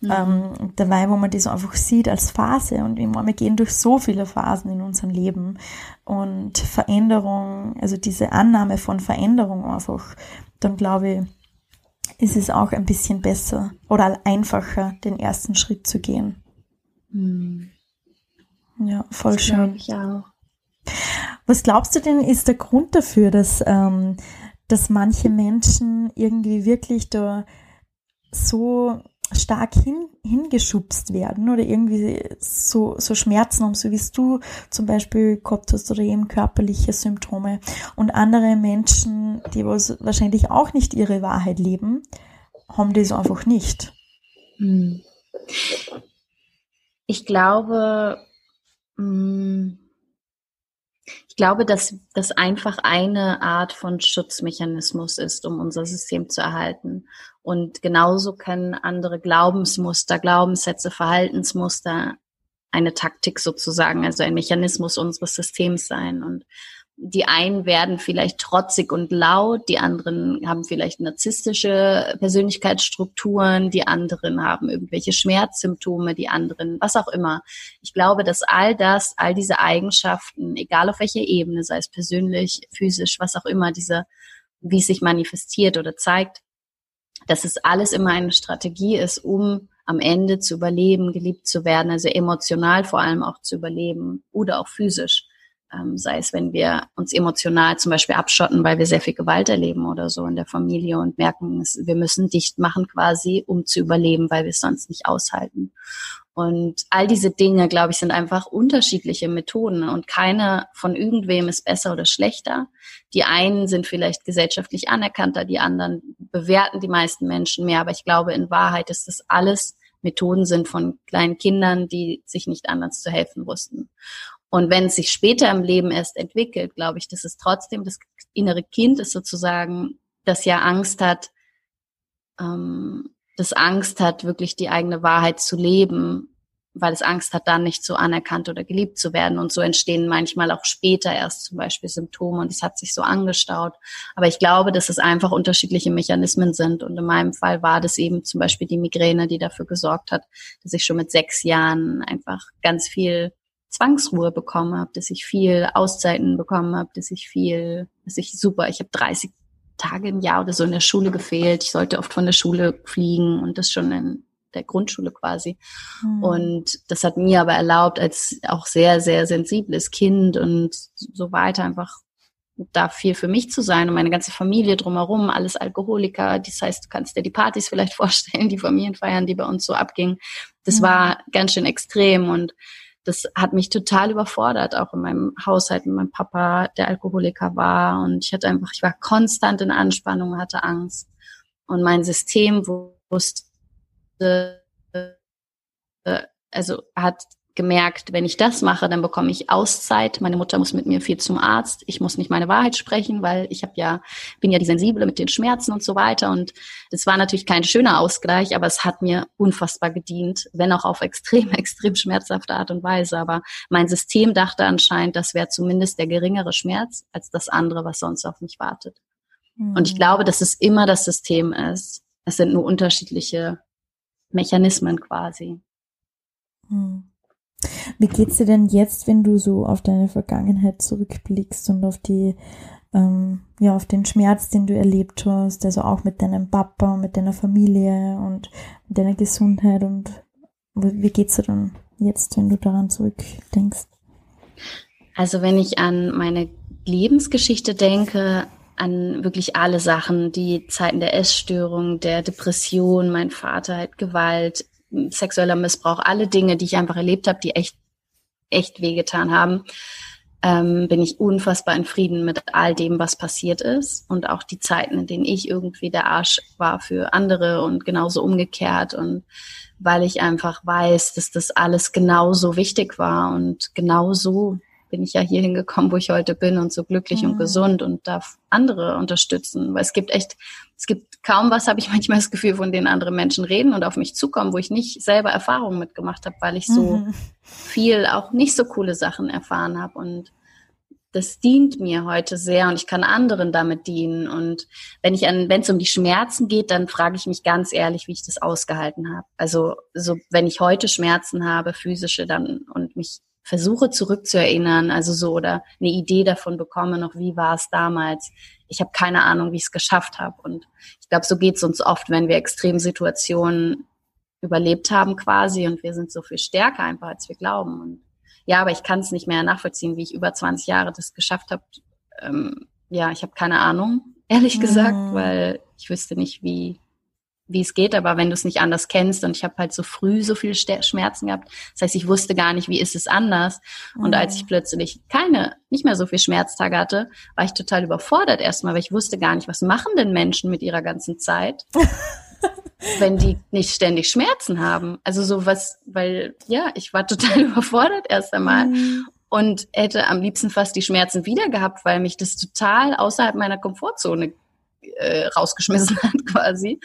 Speaker 1: Mhm. Ähm, dabei, wo man das einfach sieht als Phase und immer, wir gehen durch so viele Phasen in unserem Leben und Veränderung, also diese Annahme von Veränderung einfach, dann glaube ich, ist es auch ein bisschen besser oder einfacher, den ersten Schritt zu gehen. Mhm. Ja, voll das schön. Ich auch. Was glaubst du denn, ist der Grund dafür, dass ähm, dass manche Menschen irgendwie wirklich da so stark hin, hingeschubst werden oder irgendwie so, so Schmerzen haben, so wie du zum Beispiel gehabt hast oder eben körperliche Symptome. Und andere Menschen, die was wahrscheinlich auch nicht ihre Wahrheit leben, haben das einfach nicht. Hm.
Speaker 2: Ich glaube, hm, ich glaube, dass das einfach eine Art von Schutzmechanismus ist, um unser System zu erhalten. Und genauso können andere Glaubensmuster, Glaubenssätze, Verhaltensmuster eine Taktik sozusagen, also ein Mechanismus unseres Systems sein. Und die einen werden vielleicht trotzig und laut, die anderen haben vielleicht narzisstische Persönlichkeitsstrukturen, die anderen haben irgendwelche Schmerzsymptome, die anderen, was auch immer. Ich glaube, dass all das, all diese Eigenschaften, egal auf welcher Ebene, sei es persönlich, physisch, was auch immer, diese, wie es sich manifestiert oder zeigt, dass es alles immer eine Strategie ist, um am Ende zu überleben, geliebt zu werden, also emotional vor allem auch zu überleben oder auch physisch ähm, sei es, wenn wir uns emotional zum Beispiel abschotten, weil wir sehr viel Gewalt erleben oder so in der Familie und merken, wir müssen dicht machen quasi, um zu überleben, weil wir es sonst nicht aushalten. Und all diese Dinge, glaube ich, sind einfach unterschiedliche Methoden und keine von irgendwem ist besser oder schlechter. Die einen sind vielleicht gesellschaftlich anerkannter, die anderen bewerten die meisten Menschen mehr, aber ich glaube, in Wahrheit ist das alles Methoden sind von kleinen Kindern, die sich nicht anders zu helfen wussten. Und wenn es sich später im Leben erst entwickelt, glaube ich, dass es trotzdem das innere Kind ist sozusagen, das ja Angst hat, ähm, das Angst hat, wirklich die eigene Wahrheit zu leben, weil es Angst hat, dann nicht so anerkannt oder geliebt zu werden. Und so entstehen manchmal auch später erst zum Beispiel Symptome und es hat sich so angestaut. Aber ich glaube, dass es einfach unterschiedliche Mechanismen sind. Und in meinem Fall war das eben zum Beispiel die Migräne, die dafür gesorgt hat, dass ich schon mit sechs Jahren einfach ganz viel Zwangsruhe bekommen habe, dass ich viel Auszeiten bekommen habe, dass ich viel, dass ich super, ich habe 30 Tage im Jahr oder so in der Schule gefehlt. Ich sollte oft von der Schule fliegen und das schon in der Grundschule quasi. Mhm. Und das hat mir aber erlaubt, als auch sehr, sehr sensibles Kind und so weiter einfach da viel für mich zu sein und meine ganze Familie drumherum, alles Alkoholiker. Das heißt, du kannst dir die Partys vielleicht vorstellen, die Familienfeiern, die bei uns so abgingen. Das mhm. war ganz schön extrem und das hat mich total überfordert, auch in meinem Haushalt mit meinem Papa, der Alkoholiker war. Und ich hatte einfach, ich war konstant in Anspannung, hatte Angst. Und mein System wusste, äh, also hat gemerkt, wenn ich das mache, dann bekomme ich Auszeit. Meine Mutter muss mit mir viel zum Arzt. Ich muss nicht meine Wahrheit sprechen, weil ich habe ja bin ja die sensible mit den Schmerzen und so weiter und das war natürlich kein schöner Ausgleich, aber es hat mir unfassbar gedient, wenn auch auf extrem extrem schmerzhafte Art und Weise, aber mein System dachte anscheinend, das wäre zumindest der geringere Schmerz als das andere, was sonst auf mich wartet. Mhm. Und ich glaube, dass es immer das System ist. Es sind nur unterschiedliche Mechanismen quasi.
Speaker 1: Mhm. Wie geht's dir denn jetzt, wenn du so auf deine Vergangenheit zurückblickst und auf die, ähm, ja, auf den Schmerz, den du erlebt hast, also auch mit deinem Papa, mit deiner Familie und mit deiner Gesundheit und wie geht's dir dann jetzt, wenn du daran zurückdenkst?
Speaker 2: Also wenn ich an meine Lebensgeschichte denke, an wirklich alle Sachen, die Zeiten der Essstörung, der Depression, mein Vater hat Gewalt, sexueller Missbrauch, alle Dinge, die ich einfach erlebt habe, die echt, echt wehgetan haben, ähm, bin ich unfassbar in Frieden mit all dem, was passiert ist und auch die Zeiten, in denen ich irgendwie der Arsch war für andere und genauso umgekehrt und weil ich einfach weiß, dass das alles genauso wichtig war und genauso bin ich ja hier hingekommen, wo ich heute bin und so glücklich mhm. und gesund und darf andere unterstützen. Weil es gibt echt, es gibt kaum was, habe ich manchmal das Gefühl, von denen andere Menschen reden und auf mich zukommen, wo ich nicht selber Erfahrungen mitgemacht habe, weil ich so mhm. viel auch nicht so coole Sachen erfahren habe. Und das dient mir heute sehr und ich kann anderen damit dienen. Und wenn ich an, wenn es um die Schmerzen geht, dann frage ich mich ganz ehrlich, wie ich das ausgehalten habe. Also so, wenn ich heute Schmerzen habe, physische, dann und mich versuche zurückzuerinnern, also so oder eine Idee davon bekomme, noch wie war es damals. Ich habe keine Ahnung, wie ich es geschafft habe. Und ich glaube, so geht es uns oft, wenn wir Extremsituationen überlebt haben quasi und wir sind so viel stärker einfach, als wir glauben. Und ja, aber ich kann es nicht mehr nachvollziehen, wie ich über 20 Jahre das geschafft habe. Ähm, ja, ich habe keine Ahnung, ehrlich gesagt, mhm. weil ich wüsste nicht, wie wie es geht, aber wenn du es nicht anders kennst und ich habe halt so früh so viel Schmerzen gehabt, das heißt, ich wusste gar nicht, wie ist es anders. Mhm. Und als ich plötzlich keine, nicht mehr so viel Schmerztage hatte, war ich total überfordert erstmal, weil ich wusste gar nicht, was machen denn Menschen mit ihrer ganzen Zeit, wenn die nicht ständig Schmerzen haben. Also so was, weil ja, ich war total überfordert erst einmal. Mhm. Und hätte am liebsten fast die Schmerzen wieder gehabt, weil mich das total außerhalb meiner Komfortzone äh, rausgeschmissen hat quasi,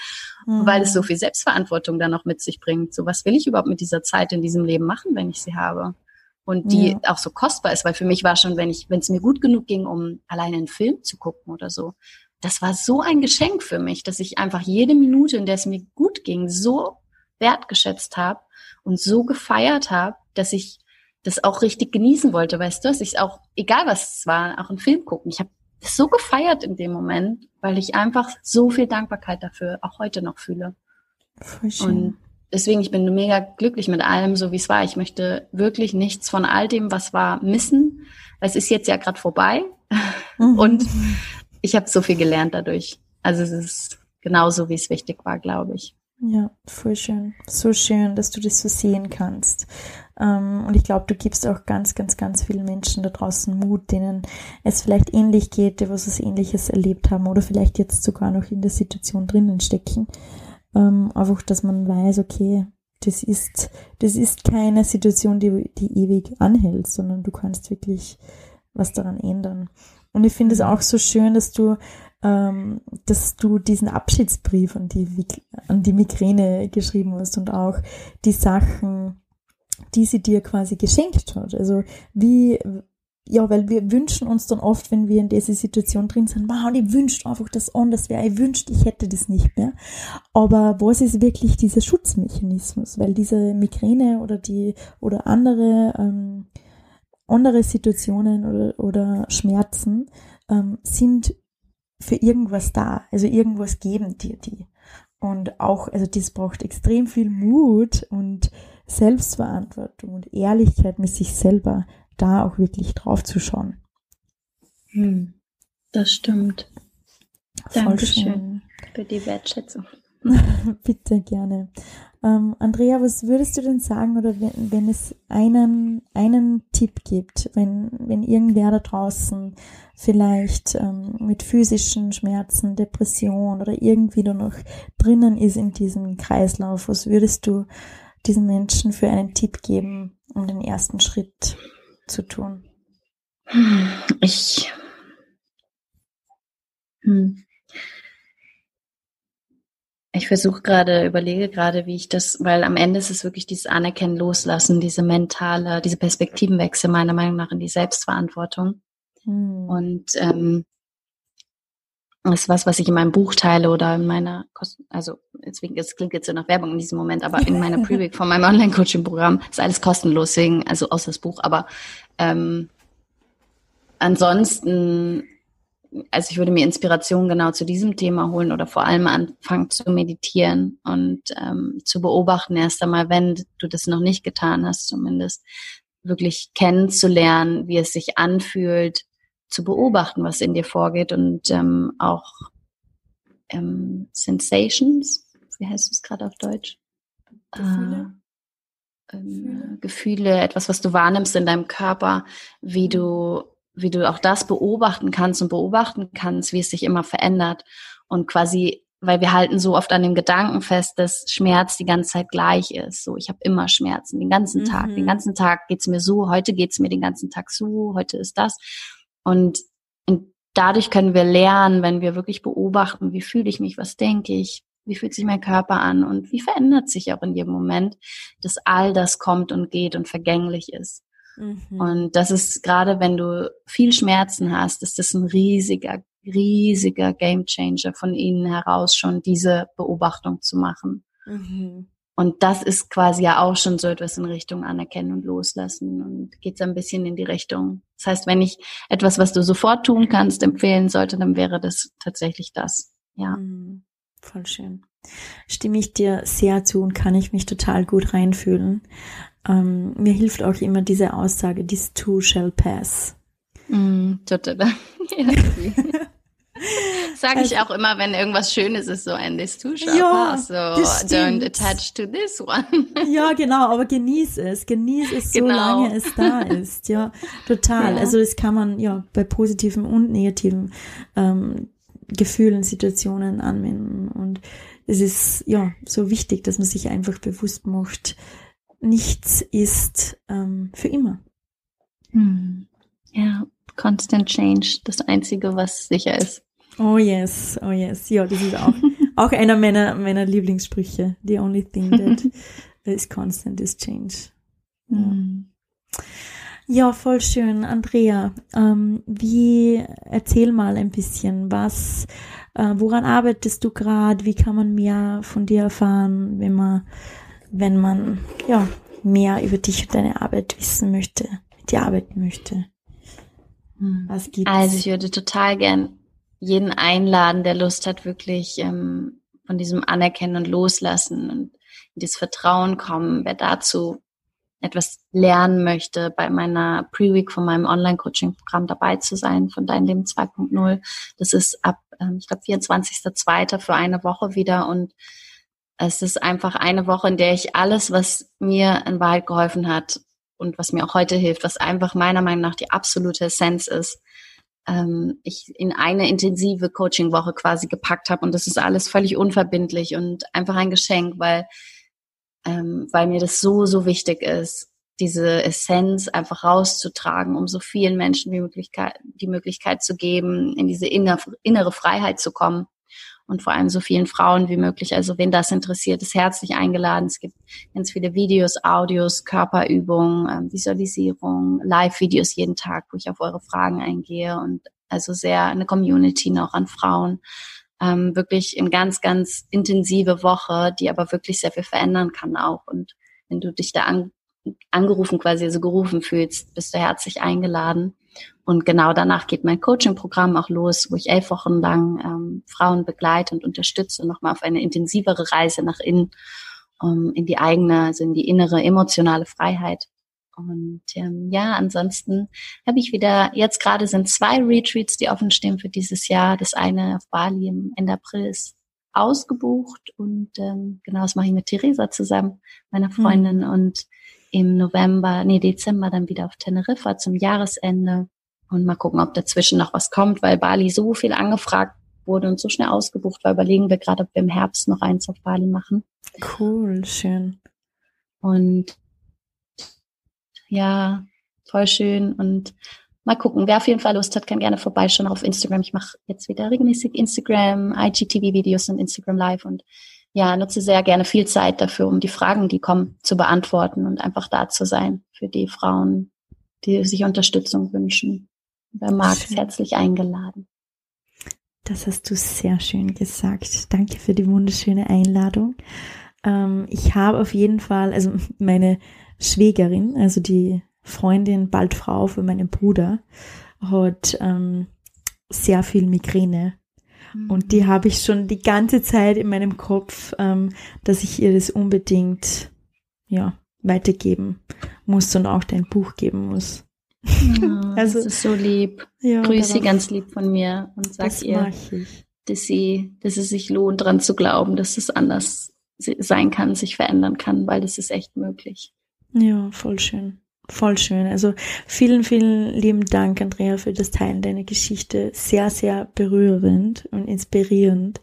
Speaker 2: mhm. weil es so viel Selbstverantwortung dann noch mit sich bringt. So was will ich überhaupt mit dieser Zeit in diesem Leben machen, wenn ich sie habe? Und die ja. auch so kostbar ist, weil für mich war schon, wenn ich, wenn es mir gut genug ging, um alleine einen Film zu gucken oder so, das war so ein Geschenk für mich, dass ich einfach jede Minute, in der es mir gut ging, so wertgeschätzt habe und so gefeiert habe, dass ich das auch richtig genießen wollte, weißt du, dass ich auch, egal was es war, auch einen Film gucken. Ich habe so gefeiert in dem Moment, weil ich einfach so viel Dankbarkeit dafür auch heute noch fühle. Und deswegen, ich bin mega glücklich mit allem, so wie es war. Ich möchte wirklich nichts von all dem, was war, missen. Es ist jetzt ja gerade vorbei mhm. und ich habe so viel gelernt dadurch. Also es ist genauso, wie es wichtig war, glaube ich.
Speaker 1: Ja, voll schön. So schön, dass du das so sehen kannst. Ähm, und ich glaube, du gibst auch ganz, ganz, ganz vielen Menschen da draußen Mut, denen es vielleicht ähnlich geht, die was es Ähnliches erlebt haben oder vielleicht jetzt sogar noch in der Situation drinnen stecken. Ähm, einfach, dass man weiß, okay, das ist, das ist keine Situation, die, die ewig anhält, sondern du kannst wirklich was daran ändern. Und ich finde es mhm. auch so schön, dass du ähm, dass du diesen Abschiedsbrief an die, an die Migräne geschrieben hast und auch die Sachen, die sie dir quasi geschenkt hat. Also wie, ja, weil wir wünschen uns dann oft, wenn wir in dieser Situation drin sind, wow, ich wünschte einfach, dass anders wäre, ich wünschte, ich hätte das nicht mehr. Aber was ist wirklich dieser Schutzmechanismus? Weil diese Migräne oder die, oder andere, ähm, andere Situationen oder, oder Schmerzen ähm, sind für irgendwas da. Also irgendwas geben dir die. Und auch, also das braucht extrem viel Mut und Selbstverantwortung und Ehrlichkeit mit sich selber, da auch wirklich drauf zu schauen.
Speaker 2: Hm, das stimmt. Dankeschön für die Wertschätzung.
Speaker 1: Bitte gerne. Ähm, Andrea, was würdest du denn sagen, oder wenn, wenn es einen, einen Tipp gibt, wenn, wenn irgendwer da draußen vielleicht ähm, mit physischen Schmerzen, Depression oder irgendwie da noch drinnen ist in diesem Kreislauf, was würdest du diesen Menschen für einen Tipp geben, um den ersten Schritt zu tun?
Speaker 2: Ich hm. Ich versuche gerade, überlege gerade, wie ich das, weil am Ende ist es wirklich dieses Anerkennen, Loslassen, diese mentale, diese Perspektivenwechsel meiner Meinung nach in die Selbstverantwortung. Hm. Und ähm, das ist was, was ich in meinem Buch teile oder in meiner, also deswegen, es klingt jetzt so nach Werbung in diesem Moment, aber in meiner Preview von meinem Online-Coaching-Programm ist alles kostenlos, deswegen, also außer das Buch, aber ähm, ansonsten also ich würde mir Inspiration genau zu diesem Thema holen oder vor allem anfangen zu meditieren und ähm, zu beobachten erst einmal, wenn du das noch nicht getan hast, zumindest wirklich kennenzulernen, wie es sich anfühlt, zu beobachten, was in dir vorgeht und ähm, auch ähm, Sensations, wie heißt es gerade auf Deutsch? Gefühle. Äh, ähm, Gefühle, etwas, was du wahrnimmst in deinem Körper, wie mhm. du wie du auch das beobachten kannst und beobachten kannst, wie es sich immer verändert und quasi, weil wir halten so oft an dem Gedanken fest, dass Schmerz die ganze Zeit gleich ist. So, ich habe immer Schmerzen, den ganzen Tag. Mhm. Den ganzen Tag geht's mir so, heute geht's mir den ganzen Tag so, heute ist das. Und, und dadurch können wir lernen, wenn wir wirklich beobachten, wie fühle ich mich, was denke ich, wie fühlt sich mein Körper an und wie verändert sich auch in jedem Moment, dass all das kommt und geht und vergänglich ist. Mhm. Und das ist gerade, wenn du viel Schmerzen hast, ist das ein riesiger, riesiger Gamechanger von ihnen heraus schon diese Beobachtung zu machen. Mhm. Und das ist quasi ja auch schon so etwas in Richtung Anerkennen und Loslassen und geht so ein bisschen in die Richtung. Das heißt, wenn ich etwas, was du sofort tun kannst, empfehlen sollte, dann wäre das tatsächlich das. Ja. Mhm.
Speaker 1: Voll schön. Stimme ich dir sehr zu und kann ich mich total gut reinfühlen. Ähm, mir hilft auch immer diese Aussage, this too shall pass.
Speaker 2: Mm, total. Sage ich also, auch immer, wenn irgendwas Schönes ist, so ein this too shall ja, pass. So don't attach to this one.
Speaker 1: ja, genau, aber genieß es. Genieß es, genau. solange es da ist. Ja, total. Ja. Also das kann man ja bei positiven und negativen ähm, Gefühlen, Situationen anwenden. Und es ist ja so wichtig, dass man sich einfach bewusst macht, nichts ist ähm, für immer.
Speaker 2: Hm. Ja, Constant Change, das Einzige, was sicher ist.
Speaker 1: Oh yes, oh yes. Ja, das ist auch, auch einer meiner, meiner Lieblingssprüche. The only thing that is constant is change. Ja. Hm. Ja, voll schön. Andrea, ähm, wie, erzähl mal ein bisschen, was, äh, woran arbeitest du gerade? Wie kann man mehr von dir erfahren, wenn man wenn man ja mehr über dich und deine Arbeit wissen möchte, mit dir arbeiten möchte.
Speaker 2: Hm. Was gibt's? Also ich würde total gern jeden einladen, der Lust hat, wirklich ähm, von diesem Anerkennen und Loslassen und in das Vertrauen kommen, wer dazu etwas lernen möchte, bei meiner Pre-Week von meinem Online-Coaching-Programm dabei zu sein, von Dein Leben 2.0. Das ist ab, ähm, ich glaube, 24.02. für eine Woche wieder und es ist einfach eine Woche, in der ich alles, was mir in Wahrheit geholfen hat und was mir auch heute hilft, was einfach meiner Meinung nach die absolute Essenz ist, ähm, ich in eine intensive Coaching-Woche quasi gepackt habe. Und das ist alles völlig unverbindlich und einfach ein Geschenk, weil, ähm, weil mir das so, so wichtig ist, diese Essenz einfach rauszutragen, um so vielen Menschen wie Möglichkeit, die Möglichkeit zu geben, in diese innere Freiheit zu kommen und vor allem so vielen Frauen wie möglich. Also wen das interessiert, ist herzlich eingeladen. Es gibt ganz viele Videos, Audios, Körperübungen, ähm, Visualisierung, Live-Videos jeden Tag, wo ich auf eure Fragen eingehe und also sehr eine Community noch an Frauen. Ähm, wirklich eine ganz, ganz intensive Woche, die aber wirklich sehr viel verändern kann auch. Und wenn du dich da an, angerufen quasi, also gerufen fühlst, bist du herzlich eingeladen. Und genau danach geht mein Coaching-Programm auch los, wo ich elf Wochen lang ähm, Frauen begleite und unterstütze, nochmal auf eine intensivere Reise nach innen, um, in die eigene, also in die innere emotionale Freiheit. Und ähm, ja, ansonsten habe ich wieder, jetzt gerade sind zwei Retreats, die offen stehen für dieses Jahr. Das eine auf Bali im Ende April ist ausgebucht und ähm, genau das mache ich mit Theresa zusammen, meiner Freundin. Mhm. Und im November, nee, Dezember dann wieder auf Teneriffa zum Jahresende. Und mal gucken, ob dazwischen noch was kommt, weil Bali so viel angefragt wurde und so schnell ausgebucht war, überlegen wir gerade, ob wir im Herbst noch eins auf Bali machen.
Speaker 1: Cool, schön.
Speaker 2: Und ja, voll schön. Und mal gucken, wer auf jeden Fall Lust hat, kann gerne vorbeischauen auf Instagram. Ich mache jetzt wieder regelmäßig Instagram, IGTV-Videos und Instagram Live und ja, nutze sehr gerne viel Zeit dafür, um die Fragen, die kommen, zu beantworten und einfach da zu sein für die Frauen, die sich Unterstützung wünschen. Wer mag, ist herzlich eingeladen.
Speaker 1: Das hast du sehr schön gesagt. Danke für die wunderschöne Einladung. Ähm, ich habe auf jeden Fall, also meine Schwägerin, also die Freundin, bald Frau von meinem Bruder, hat ähm, sehr viel Migräne. Mhm. Und die habe ich schon die ganze Zeit in meinem Kopf, ähm, dass ich ihr das unbedingt ja, weitergeben muss und auch dein Buch geben muss.
Speaker 2: Ja, also, das ist so lieb. Ja, Grüß sie ganz lieb von mir und sag ihr, dass sie, dass es sich lohnt, dran zu glauben, dass es anders sein kann, sich verändern kann, weil das ist echt möglich.
Speaker 1: Ja, voll schön. Voll schön. Also vielen, vielen lieben Dank, Andrea, für das Teilen deiner Geschichte. Sehr, sehr berührend und inspirierend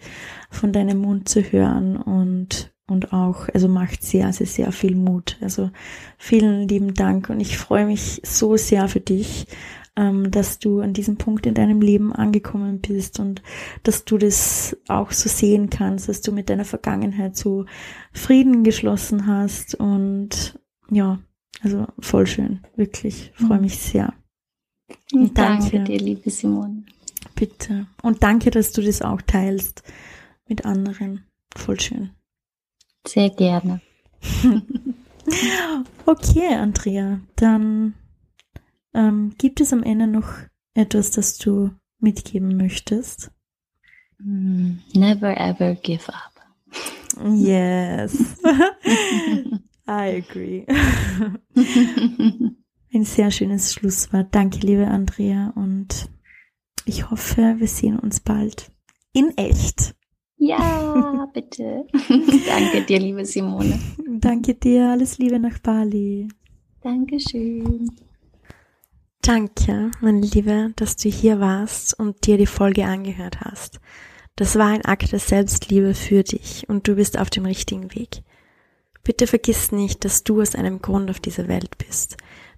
Speaker 1: von deinem Mund zu hören und, und auch, also macht sehr, sehr, sehr viel Mut. Also vielen lieben Dank und ich freue mich so sehr für dich, ähm, dass du an diesem Punkt in deinem Leben angekommen bist und dass du das auch so sehen kannst, dass du mit deiner Vergangenheit so Frieden geschlossen hast und ja, also voll schön, wirklich. Freue mhm. mich sehr.
Speaker 2: Und danke, danke dir, liebe Simone.
Speaker 1: Bitte. Und danke, dass du das auch teilst mit anderen. Voll schön.
Speaker 2: Sehr gerne.
Speaker 1: okay, Andrea, dann ähm, gibt es am Ende noch etwas, das du mitgeben möchtest?
Speaker 2: Mm, never ever give up.
Speaker 1: Yes. I agree. Ein sehr schönes Schlusswort. Danke, liebe Andrea. Und ich hoffe, wir sehen uns bald in echt.
Speaker 2: Ja, bitte. Danke dir, liebe Simone.
Speaker 1: Danke dir. Alles Liebe nach Bali.
Speaker 2: Dankeschön.
Speaker 3: Danke, meine Liebe, dass du hier warst und dir die Folge angehört hast. Das war ein Akt der Selbstliebe für dich und du bist auf dem richtigen Weg. Bitte vergiss nicht, dass du aus einem Grund auf dieser Welt bist.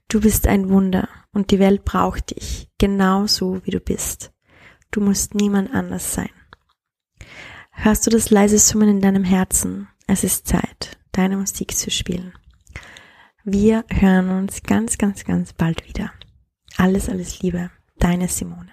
Speaker 3: Du bist ein Wunder und die Welt braucht dich, genauso wie du bist. Du musst niemand anders sein. Hörst du das leise Summen in deinem Herzen? Es ist Zeit, deine Musik zu spielen. Wir hören uns ganz, ganz, ganz bald wieder. Alles, alles Liebe, deine Simone.